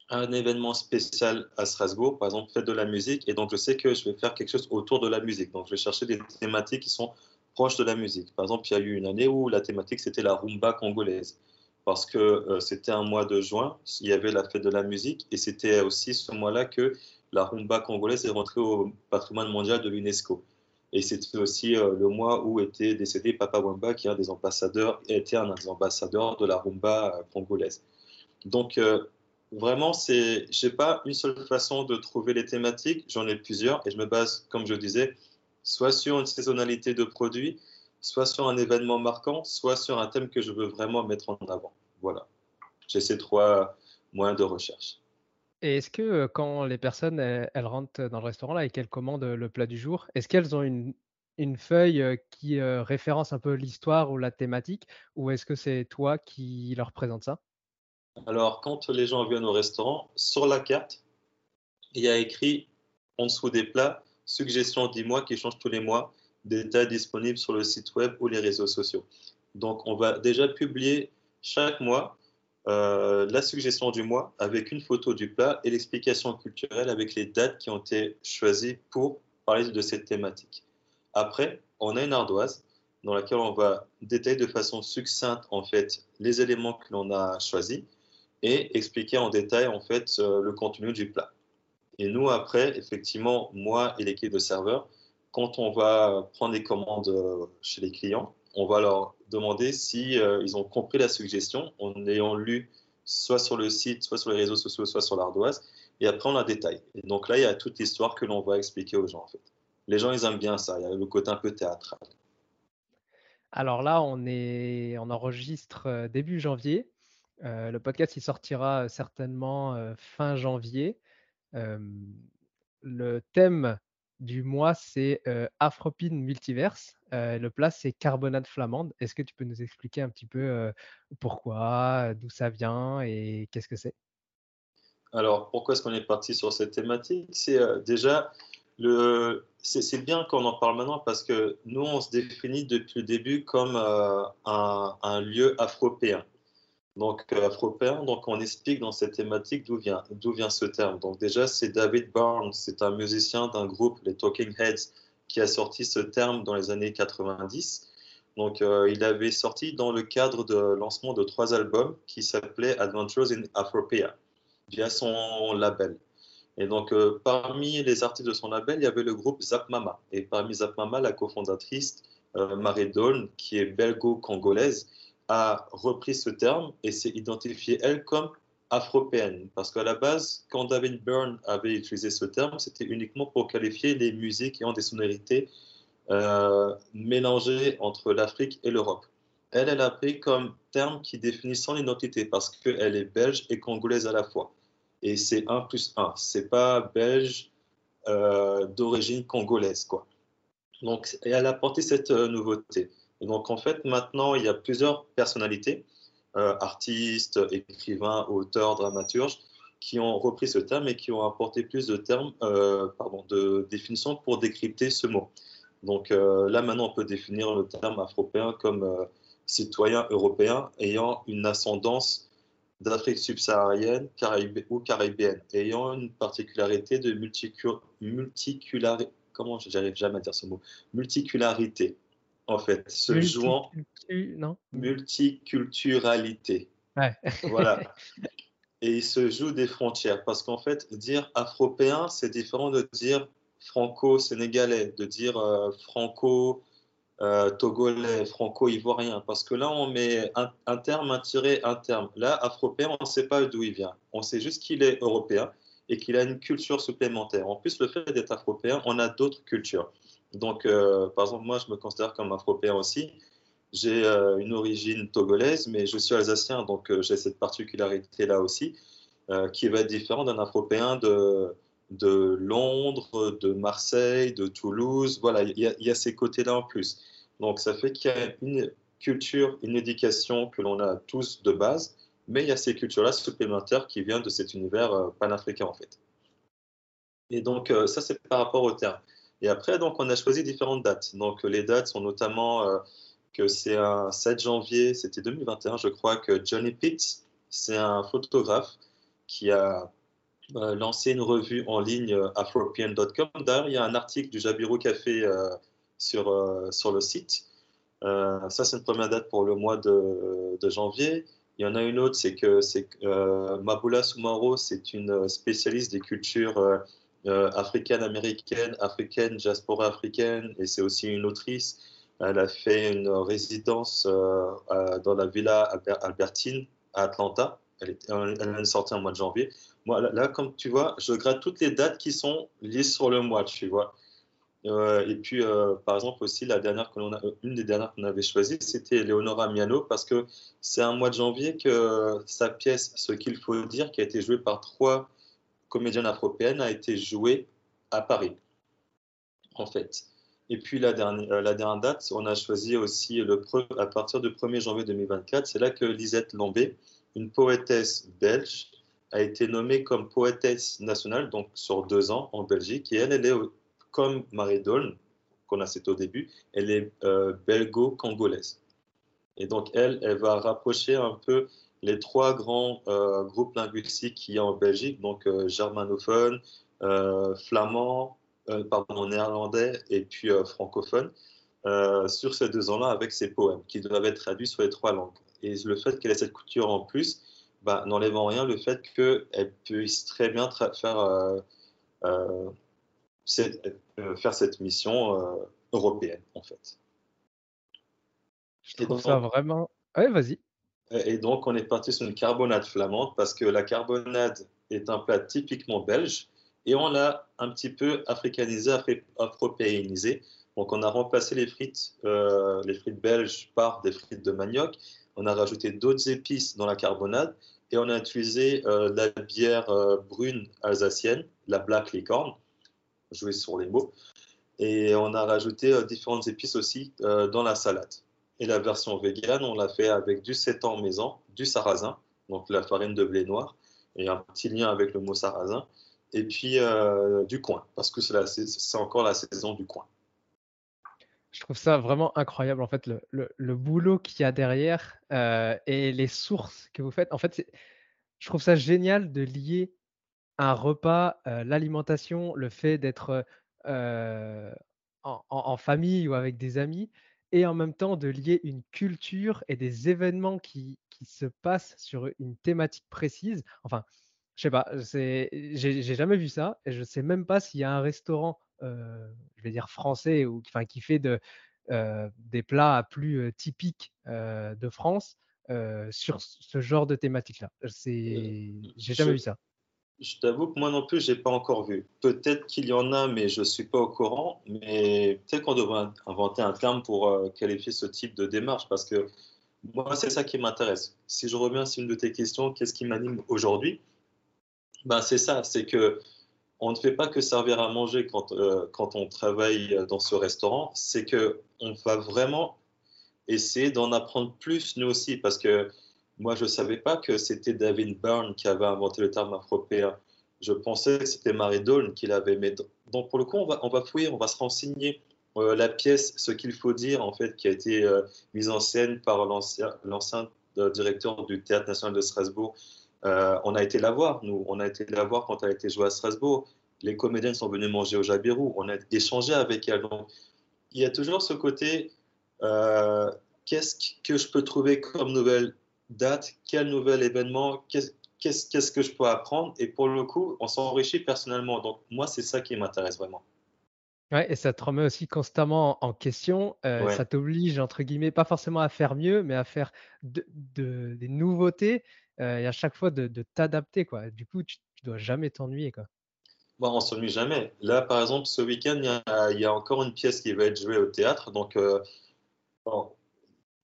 un événement spécial à Strasbourg, par exemple fête de la musique, et donc je sais que je vais faire quelque chose autour de la musique. Donc je vais chercher des thématiques qui sont proches de la musique. Par exemple, il y a eu une année où la thématique c'était la rumba congolaise, parce que euh, c'était un mois de juin, il y avait la fête de la musique, et c'était aussi ce mois-là que la rumba congolaise est rentrée au patrimoine mondial de l'UNESCO. Et c'était aussi euh, le mois où était décédé Papa Wemba, qui est un des ambassadeurs, était un des ambassadeurs de la rumba euh, congolaise. Donc, Vraiment, c'est, j'ai pas une seule façon de trouver les thématiques, j'en ai plusieurs et je me base, comme je disais, soit sur une saisonnalité de produits, soit sur un événement marquant, soit sur un thème que je veux vraiment mettre en avant. Voilà. J'ai ces trois moyens de recherche. Et est-ce que euh, quand les personnes elles, rentrent dans le restaurant là et qu'elles commandent le plat du jour, est-ce qu'elles ont une, une feuille euh, qui euh, référence un peu l'histoire ou la thématique, ou est-ce que c'est toi qui leur présente ça? Alors, quand les gens viennent au restaurant, sur la carte, il y a écrit en dessous des plats, suggestions 10 mois qui changent tous les mois, détails disponibles sur le site web ou les réseaux sociaux. Donc, on va déjà publier chaque mois euh, la suggestion du mois avec une photo du plat et l'explication culturelle avec les dates qui ont été choisies pour parler de cette thématique. Après, on a une ardoise dans laquelle on va détailler de façon succincte en fait les éléments que l'on a choisis et expliquer en détail en fait euh, le contenu du plat. Et nous après, effectivement, moi et l'équipe de serveurs, quand on va prendre des commandes euh, chez les clients, on va leur demander si euh, ont compris la suggestion en ayant lu soit sur le site, soit sur les réseaux sociaux, soit sur l'ardoise. Et après, on a détail. Et donc là, il y a toute l'histoire que l'on va expliquer aux gens en fait. Les gens, ils aiment bien ça. Il y a le côté un peu théâtral. Alors là, on, enregistre début janvier. Euh, le podcast, il sortira certainement fin janvier. Le thème du mois, c'est Afropine Multiverse. le plat, c'est carbonade flamande. Est-ce que tu peux nous expliquer un petit peu pourquoi, d'où ça vient et qu'est-ce que c'est? Alors, pourquoi est-ce qu'on est parti sur cette thématique? C'est déjà, le... c'est bien qu'on en parle maintenant parce que nous, on se définit depuis le début comme un, un, lieu afropéen donc euh, afropéen. Donc on explique dans cette thématique d'où vient, d'où vient ce terme. Donc déjà, c'est David Barnes, c'est un musicien d'un groupe, les Talking Heads, qui a sorti ce terme dans les années 90. Donc euh, il avait sorti dans le cadre de lancement de trois albums qui s'appelaient Adventures in Afropea, via son label. Et donc, euh, parmi les artistes de son label, il y avait le groupe Zap Mama. Et parmi Zap Mama, la cofondatrice, Marie Dawn, qui est belgo-congolaise, a repris ce terme et s'est identifiée, elle, comme afropéenne. Parce qu'à la base, quand David Byrne avait utilisé ce terme, c'était uniquement pour qualifier les musiques ayant des sonorités euh, mélangées entre l'Afrique et l'Europe. Elle, elle a pris comme terme qui définit son identité parce qu'elle est belge et congolaise à la fois. Et c'est 1 plus 1. C'est pas belge euh, d'origine congolaise, quoi. Donc, elle a apporté cette euh, nouveauté donc, en fait, maintenant, il y a plusieurs personnalités, euh, artistes, écrivains, auteurs, dramaturges, qui ont repris ce terme et qui ont apporté plus de termes, euh, pardon, de définitions pour décrypter ce mot. Donc euh, là, maintenant, on peut définir le terme afropéen comme citoyen européen ayant une ascendance d'Afrique subsaharienne ou caribéenne, ayant une particularité de multicularité, comment j'arrive jamais à dire ce mot, multicularité en fait, se jouant non? multiculturalité. Voilà. Et il se joue des frontières parce qu'en fait, dire afropéen, c'est différent de dire franco-sénégalais, de dire euh, franco-togolais, franco-ivoirien, parce que là, on met un, terme, un tiré, un terme. Là, afropéen, on ne sait pas d'où il vient. On sait juste qu'il est européen et qu'il a une culture supplémentaire. En plus, le fait d'être afropéen, on a d'autres cultures. Donc, euh, par exemple, moi, je me considère comme afropéen aussi. J'ai euh, une origine togolaise, mais je suis alsacien, donc euh, j'ai cette particularité-là aussi, qui va être différente d'un afropéen de, de Londres, de Marseille, de Toulouse. Voilà, il y, y, a ces côtés-là en plus. Donc, ça fait qu'il y a une culture, une éducation que l'on a tous de base, mais il y a ces cultures-là supplémentaires qui viennent de cet univers panafricain, en fait. Et donc, ça, c'est par rapport au terme. Et après, donc, on a choisi différentes dates. Donc, les dates sont notamment euh, que c'est un 7 janvier, c'était 2021, je crois, que Johnny Pitts, c'est un photographe qui a euh, lancé une revue en ligne euh, afropean.com. D'ailleurs, il y a un article du Jabiru Café sur, sur le site. ça, c'est une première date pour le mois de, de, janvier. Il y en a une autre, c'est que c'est Mabula Sumaro, c'est une spécialiste des cultures euh, africaine-américaine, africaine, diaspora africaine, et c'est aussi une autrice. Elle a fait une résidence euh, dans la Villa Albertine à Atlanta. Elle, est, elle est sortie en mois de janvier. Moi, là, comme tu vois, je gratte toutes les dates qui sont liées sur le mois, tu vois. Euh, et puis, par exemple, aussi, la dernière que a, une des dernières qu'on avait choisies, c'était Leonora Miano, parce que c'est un mois de janvier que sa pièce, Ce qu'il faut dire, qui a été jouée par trois comédienne afropéenne, a été jouée à Paris, en fait. Et puis la dernière, euh, date, on a choisi aussi le à partir du 1er janvier 2024. C'est là que Lisette Lambé, une poétesse belge, a été nommée comme poétesse nationale, donc sur deux ans en Belgique. Et elle, elle est comme Marie Dolne, qu'on a cité au début, elle est euh, belgo-congolaise. Et donc elle, elle va rapprocher un peu les trois grands euh, groupes linguistiques qu'il y a en Belgique, donc euh, germanophone, euh, flamand, pardon, néerlandais et puis francophone, sur ces deux ans-là avec ces poèmes qui doivent être traduits sur les trois langues. Et le fait qu'elle ait cette couture en plus bah, n'enlève en rien le fait qu'elle puisse très bien faire, cette, faire cette mission européenne, en fait. Je trouve ça vraiment. Ouais, vas-y. Et donc, on est parti sur une carbonade flamande parce que la carbonade est un plat typiquement belge et on l'a un petit peu africanisé, afropéanisé. Donc, on a remplacé les frites, euh, les frites belges par des frites de manioc. On a rajouté d'autres épices dans la carbonade et on a utilisé euh, la bière euh, brune alsacienne, la Black Licorne, jouer sur les mots. Et on a rajouté différentes épices aussi dans la salade. Et la version végane, on l'a fait avec du 7 ans maison, du sarrasin, donc la farine de blé noir, et un petit lien avec le mot sarrasin, et puis euh, du coin, parce que c'est encore la saison du coin. Je trouve ça vraiment incroyable, en fait, le, boulot qu'il y a derrière euh, et les sources que vous faites. En fait, je trouve ça génial de lier un repas, euh, l'alimentation, le fait d'être en, famille ou avec des amis, et en même temps de lier une culture et des événements qui, qui se passent sur une thématique précise. Enfin, je sais pas, j'ai jamais vu ça et je sais même pas s'il y a un restaurant, euh, je vais dire français ou enfin qui fait de, euh, des plats plus euh, typiques de France sur ce genre de thématique-là. J'ai jamais vu ça. Je t'avoue que moi non plus, je n'ai pas encore vu. Peut-être qu'il y en a, mais je ne suis pas au courant. Mais peut-être qu'on devrait inventer un terme pour euh, qualifier ce type de démarche, parce que moi, c'est ça qui m'intéresse. Si je reviens sur une de tes questions, qu'est-ce qui m'anime aujourd'hui? Ben, C'est ça, c'est que on ne fait pas que servir à manger quand, euh, quand on travaille dans ce restaurant, c'est qu'on va vraiment essayer d'en apprendre plus, nous aussi, parce que moi, je ne savais pas que c'était David Byrne qui avait inventé le terme afropéen. Je pensais que c'était Marie Dolne qui l'avait. Mais donc, pour le coup, on va, on va fouiller, on va se renseigner. Euh, la pièce, ce qu'il faut dire, en fait, qui a été euh, mise en scène par l'ancien euh, directeur du Théâtre national de Strasbourg, on a été la voir, nous. On a été la voir quand elle a été jouée à Strasbourg. Les comédiennes sont venues manger au Jabirou. On a échangé avec elle. Donc, il y a toujours ce côté qu'est-ce que je peux trouver comme nouvelle date, quel nouvel événement, qu'est-ce que je peux apprendre? Et pour le coup, on s'enrichit personnellement. Donc, moi, c'est ça qui m'intéresse vraiment. Ouais, et ça te remet aussi constamment en question. Euh, ça t'oblige, entre guillemets, pas forcément à faire mieux, mais à faire de, des nouveautés euh, et à chaque fois de, t'adapter. quoi. Du coup, tu, ne dois jamais t'ennuyer. quoi. Bon, on s'ennuie jamais. Là, par exemple, ce week-end, il y, a encore une pièce qui va être jouée au théâtre. Donc, euh,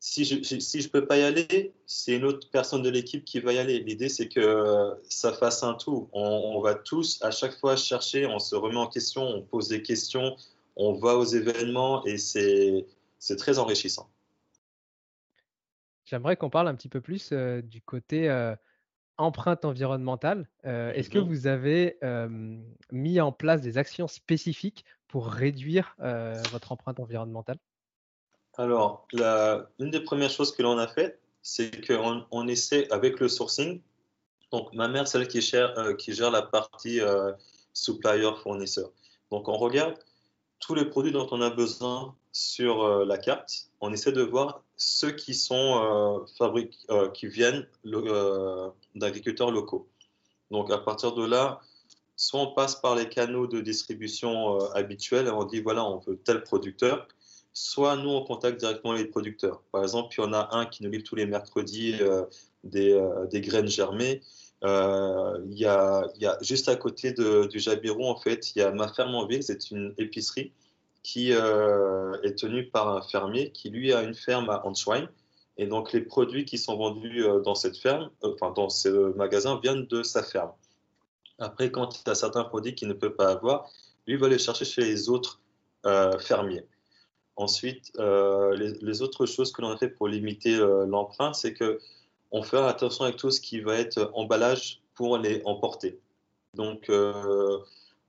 si je ne peux pas y aller, c'est une autre personne de l'équipe qui va y aller. L'idée, c'est que ça fasse un tout. On, va tous, à chaque fois, chercher, on se remet en question, on pose des questions, on va aux événements et c'est très enrichissant. J'aimerais qu'on parle un petit peu plus euh, du côté euh, empreinte environnementale. Euh, est-ce que mhm. vous avez mis en place des actions spécifiques pour réduire votre empreinte environnementale? Alors, une des premières choses que l'on a fait, c'est qu'on on essaie avec le sourcing. Donc, ma mère, celle qui gère, euh, la partie euh, supplier-fournisseur. Donc, on regarde tous les produits dont on a besoin sur euh, la carte. On essaie de voir ceux qui sont qui viennent d'agriculteurs locaux. Donc, à partir de là, soit on passe par les canaux de distribution habituels et on dit voilà, on veut tel producteur soit nous, on contacte directement les producteurs. Par exemple, il y en a un qui nous livre tous les mercredis euh, euh, des, graines germées. Euh, il, y a, juste à côté du Jabiron, en fait, il y a ma ferme en ville, c'est une épicerie qui est tenue par un fermier qui, lui, a une ferme à Anschwein. Et donc, les produits qui sont vendus dans cette ferme, enfin, dans ce magasin, viennent de sa ferme. Après, quand il y a certains produits qu'il ne peut pas avoir, lui va les chercher chez les autres fermiers. Ensuite, euh, les, autres choses que l'on a fait pour limiter euh, l'empreinte, c'est que on fait attention avec tout ce qui va être emballage pour les emporter. Donc, euh,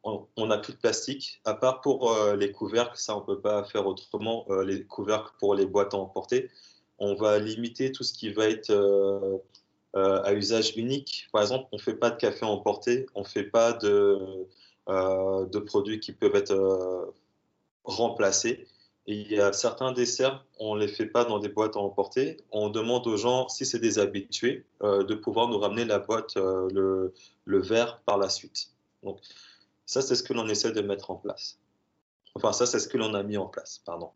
on n'a plus de plastique, à part pour les couvercles, ça on ne peut pas faire autrement, les couvercles pour les boîtes à emporter. On va limiter tout ce qui va être à usage unique. Par exemple, on ne fait pas de café à emporter, on ne fait pas de produits qui peuvent être remplacés. Et il y a certains desserts, on ne les fait pas dans des boîtes à emporter. On demande aux gens, si c'est des habitués, euh, de pouvoir nous ramener la boîte, euh, le, le, verre par la suite. Donc, ça, c'est ce que l'on essaie de mettre en place. Enfin, ça, c'est ce que l'on a mis en place, pardon.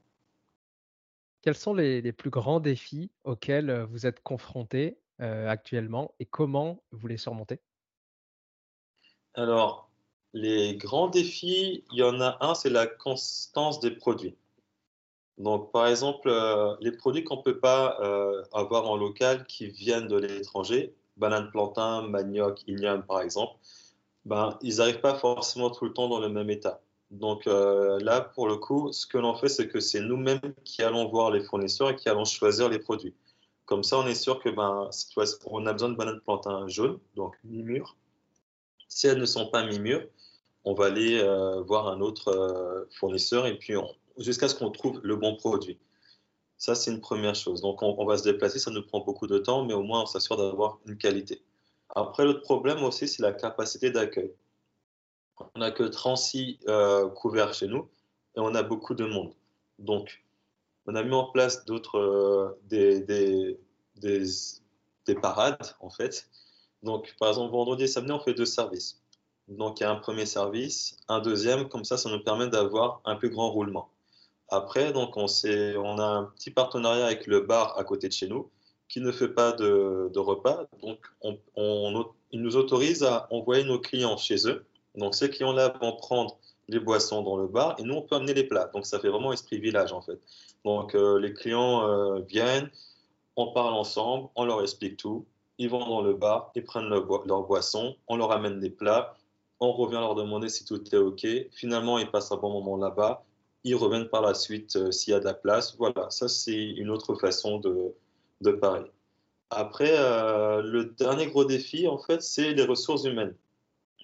Quels sont les, les plus grands défis auxquels euh, vous êtes confrontés actuellement et comment vous les surmontez? Alors, les grands défis, il y en a un, c'est la constance des produits. Donc, par exemple, euh, les produits qu'on ne peut pas euh, avoir en local qui viennent de l'étranger, banane plantain, manioc, igname par exemple, ben, ils n'arrivent pas forcément tout le temps dans le même état. Donc euh, là, pour le coup, ce que l'on fait, c'est que c'est nous-mêmes qui allons voir les fournisseurs et qui allons choisir les produits. Comme ça, on est sûr que ben, on a besoin de bananes plantain jaunes, donc mi-mûres. Si elles ne sont pas mi-mûres, on va aller voir un autre fournisseur et puis on, jusqu'à ce qu'on trouve le bon produit. Ça, c'est une première chose. Donc, on, va se déplacer, ça nous prend beaucoup de temps, mais au moins, on s'assure d'avoir une qualité. Après, l'autre problème aussi, c'est la capacité d'accueil. On n'a que 36 euh, couverts chez nous et on a beaucoup de monde. Donc, on a mis en place d'autres, euh, des, des, des, parades, en fait. Donc, par exemple, vendredi et samedi, on fait deux services. Donc, il y a un premier service, un deuxième, comme ça, ça nous permet d'avoir un plus grand roulement. Après, donc on, a un petit partenariat avec le bar à côté de chez nous qui ne fait pas de, repas. Donc, on, il nous autorise à envoyer nos clients chez eux. Donc, ces clients-là vont prendre les boissons dans le bar et nous, on peut amener les plats. Donc, ça fait vraiment esprit village, en fait. Donc, euh, les clients euh, viennent, on parle ensemble, on leur explique tout. Ils vont dans le bar, ils prennent leur, leur boisson, on leur amène des plats, on revient leur demander si tout est OK. Finalement, ils passent un bon moment là-bas ils reviennent par la suite euh, s'il y a de la place. Voilà, ça c'est une autre façon de, de parler. Après, euh, le dernier gros défi, en fait, c'est les ressources humaines.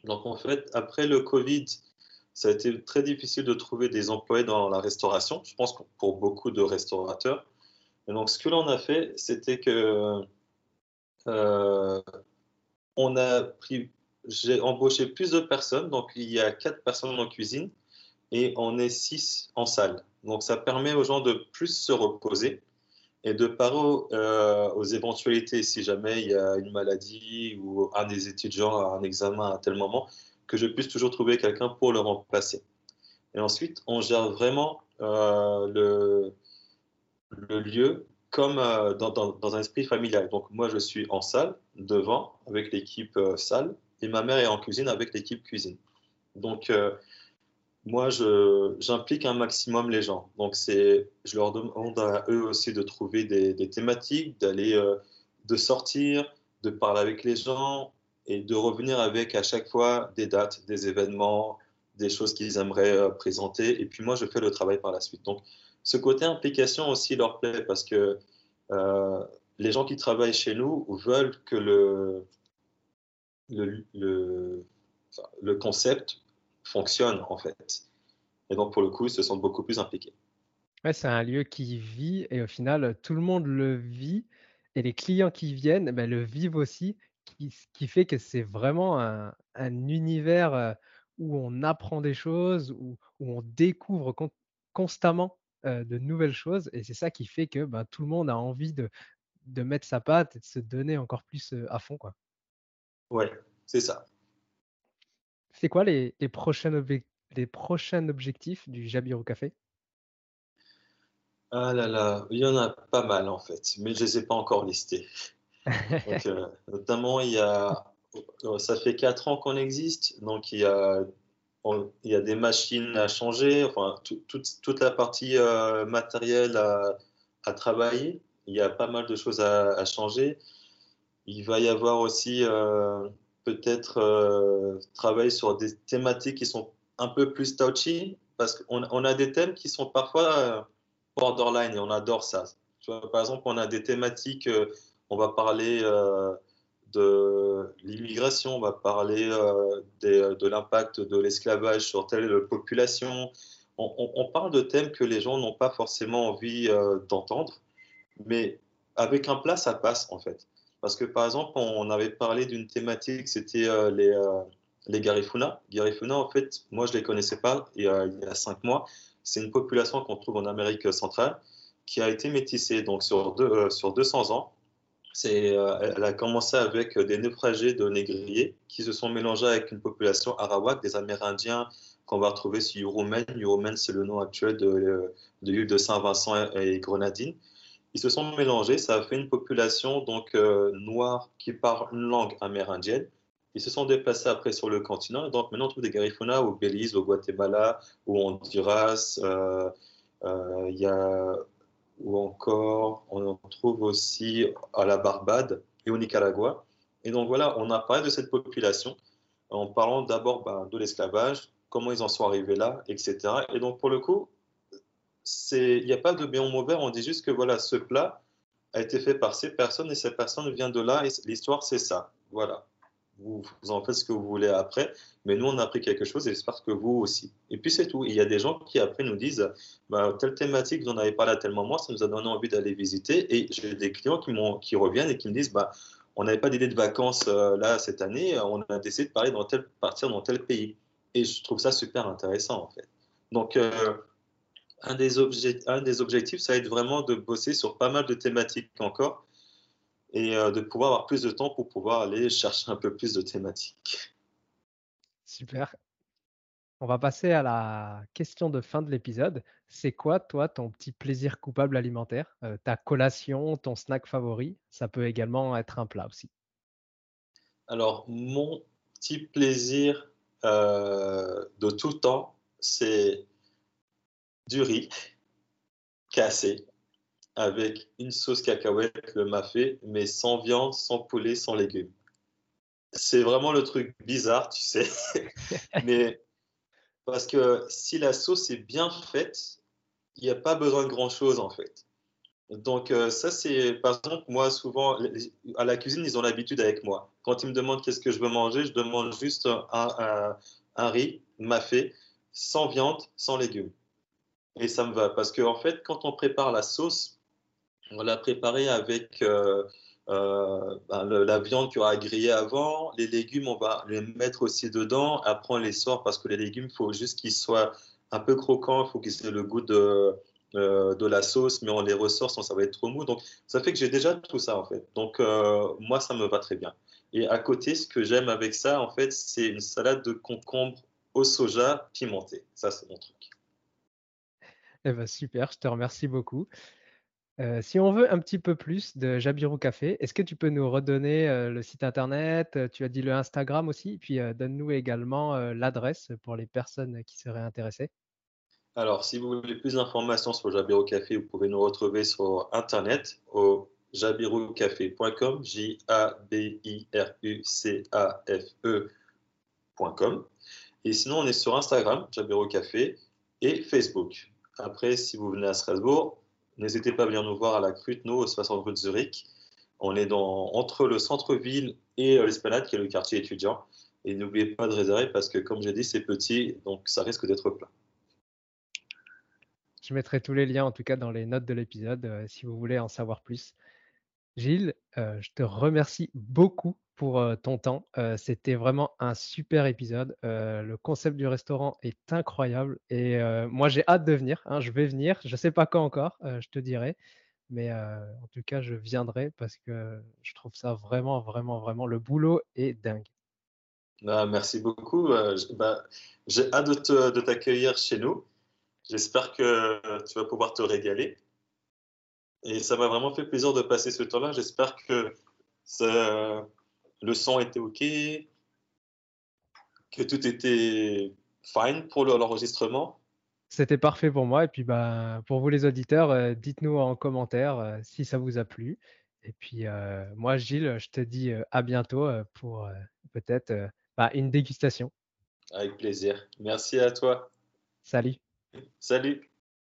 Donc, en fait, après le Covid, ça a été très difficile de trouver des employés dans la restauration, je pense pour beaucoup de restaurateurs. Et donc, ce que l'on a fait, c'était que euh, on a pris, j'ai embauché plus de personnes, donc il y a quatre personnes en cuisine, et on est six en salle. Donc ça permet aux gens de plus se reposer et de parer euh, aux éventualités si jamais il y a une maladie ou un des étudiants a un examen à tel moment, que je puisse toujours trouver quelqu'un pour le remplacer. Et ensuite, on gère vraiment euh, le, le, lieu comme euh, dans, dans, un esprit familial. Donc moi, je suis en salle, devant, avec l'équipe salle, et ma mère est en cuisine avec l'équipe cuisine. Donc moi, j'implique un maximum les gens. Donc, c'est, je leur demande à eux aussi de trouver des, thématiques, d'aller, euh, de sortir, de parler avec les gens et de revenir avec à chaque fois des dates, des événements, des choses qu'ils aimeraient euh, présenter. Et puis moi, je fais le travail par la suite. Donc, ce côté implication aussi leur plaît parce que euh, les gens qui travaillent chez nous veulent que le, le, le concept fonctionne en fait. Et donc pour le coup, ils se sentent beaucoup plus impliqués. Ouais, c'est un lieu qui vit et au final, tout le monde le vit et les clients qui viennent ben, le vivent aussi, qui, qui fait que c'est vraiment un, un, univers euh, où on apprend des choses, où, où on découvre constamment euh, de nouvelles choses et c'est ça qui fait que ben, tout le monde a envie de, de mettre sa patte et de se donner encore plus euh, à fond. Quoi. Ouais, c'est ça. C'est quoi les, les, prochains les prochains objectifs du Jabiru Café? Ah là là, il y en a pas mal en fait, mais je ne les ai pas encore listés. Euh, notamment, il y a, euh, ça fait 4 ans qu'on existe, donc il y a, il y a des machines à changer, enfin toute la partie euh, matérielle à, à, travailler. Il y a pas mal de choses à, à changer. Il va y avoir aussi peut-être euh, travailler sur des thématiques qui sont un peu plus touchy, parce qu'on on a des thèmes qui sont parfois euh, borderline et on adore ça. Par exemple, on a des thématiques, euh, on va parler de l'immigration, on va parler de l'impact de l'esclavage sur telle population. On, on, on, parle de thèmes que les gens n'ont pas forcément envie d'entendre, mais avec un plat, ça passe en fait. Parce que par exemple, on avait parlé d'une thématique, c'était euh, les, euh, les Garifuna. Garifuna, en fait, moi je ne les connaissais pas il y a cinq mois. C'est une population qu'on trouve en Amérique centrale qui a été métissée donc sur, deux, euh, sur 200 ans. C'est, elle a commencé avec des naufragés de négriers qui se sont mélangés avec une population arawak, des Amérindiens qu'on va retrouver sur Yurumen. Yurumen, c'est le nom actuel de, l'île de Saint-Vincent et Grenadine ils se sont mélangés, ça a fait une population donc euh, noire qui parle une langue amérindienne. Ils se sont déplacés après sur le continent, donc maintenant on trouve des Garifuna au Belize, au Guatemala, au Honduras, euh, euh, y a, ou encore on en trouve aussi à la Barbade et au Nicaragua. Et donc voilà, on a parlé de cette population en parlant d'abord ben, de l'esclavage, comment ils en sont arrivés là, etc. Et donc pour le coup, il n'y a pas de bien ou mauvais, on dit juste que voilà, ce plat a été fait par ces personnes et ces personnes viennent de là et l'histoire c'est ça. Voilà. Vous, en faites ce que vous voulez après, mais nous on a appris quelque chose et j'espère que vous aussi. Et puis c'est tout. Il y a des gens qui après nous disent bah, telle thématique, vous en avez parlé à tel moment, ça nous a donné envie d'aller visiter. Et j'ai des clients qui, reviennent et qui me disent bah, on n'avait pas d'idée de vacances euh, là cette année, on a décidé de partir dans tel pays. Et je trouve ça super intéressant en fait. Donc euh, un des, un des objectifs, ça va être vraiment de bosser sur pas mal de thématiques encore et euh, de pouvoir avoir plus de temps pour pouvoir aller chercher un peu plus de thématiques. Super. On va passer à la question de fin de l'épisode. C'est quoi, toi, ton petit plaisir coupable alimentaire euh, Ta collation, ton snack favori? Ça peut également être un plat aussi. Alors, mon petit plaisir euh, de tout temps, c'est du riz cassé avec une sauce cacahuète, le mafé, mais sans viande, sans poulet, sans légumes. C'est vraiment le truc bizarre, tu sais. mais parce que si la sauce est bien faite, il n'y a pas besoin de grand-chose en fait. Donc euh, ça c'est, par exemple, moi souvent à la cuisine ils ont l'habitude avec moi. Quand ils me demandent qu'est-ce que je veux manger, je demande juste un, un, un riz mafé, sans viande, sans légumes. Et ça me va parce qu'en en fait, quand on prépare la sauce, on l'a préparée avec euh, euh, ben, la viande qui aura grillé avant, les légumes, on va les mettre aussi dedans. Après, on les sort parce que les légumes, il faut juste qu'ils soient un peu croquants, il faut qu'ils aient le goût de, euh, de la sauce, mais on les ressort sans ça va être trop mou. Donc ça fait que j'ai déjà tout ça en fait. Donc moi ça me va très bien. Et à côté, ce que j'aime avec ça en fait, c'est une salade de concombre au soja pimenté. Ça c'est mon truc. Eh ben super, je te remercie beaucoup. Euh, si on veut un petit peu plus de Jabirou Café, est-ce que tu peux nous redonner le site internet Tu as dit le Instagram aussi, puis donne-nous également l'adresse pour les personnes qui seraient intéressées? Alors, si vous voulez plus d'informations sur Jabirou Café, vous pouvez nous retrouver sur Internet au jabiroucafé.com, J-A-B-I-R-U-C-A-F-E.com. Et sinon, on est sur Instagram, Jabirou Café, et Facebook. Après, si vous venez à Strasbourg, n'hésitez pas à venir nous voir à la Crute, nous, au 60 rue de Zurich. On est dans, entre le centre-ville et euh, l'Esplanade, qui est le quartier étudiant. Et n'oubliez pas de réserver parce que, comme j'ai dit, c'est petit, donc ça risque d'être plein. Je mettrai tous les liens, en tout cas, dans les notes de l'épisode, euh, si vous voulez en savoir plus. Gilles, euh, je te remercie beaucoup pour ton temps. C'était vraiment un super épisode. le concept du restaurant est incroyable et moi j'ai hâte de venir. Hein. je vais venir. Je ne sais pas quand encore, je te dirai. Mais en tout cas, je viendrai parce que je trouve ça vraiment, vraiment, vraiment. Le boulot est dingue. Ah, merci beaucoup. Bah, j'ai hâte de t'accueillir chez nous. J'espère que tu vas pouvoir te régaler. Et ça m'a vraiment fait plaisir de passer ce temps-là. J'espère que le son était OK, que tout était fine pour l'enregistrement. C'était parfait pour moi. Et puis, bah, pour vous les auditeurs, euh, dites-nous en commentaire euh, si ça vous a plu. Et puis, euh, moi, Gilles, je te dis à bientôt pour peut-être bah, une dégustation. Avec plaisir. Merci à toi. Salut. Salut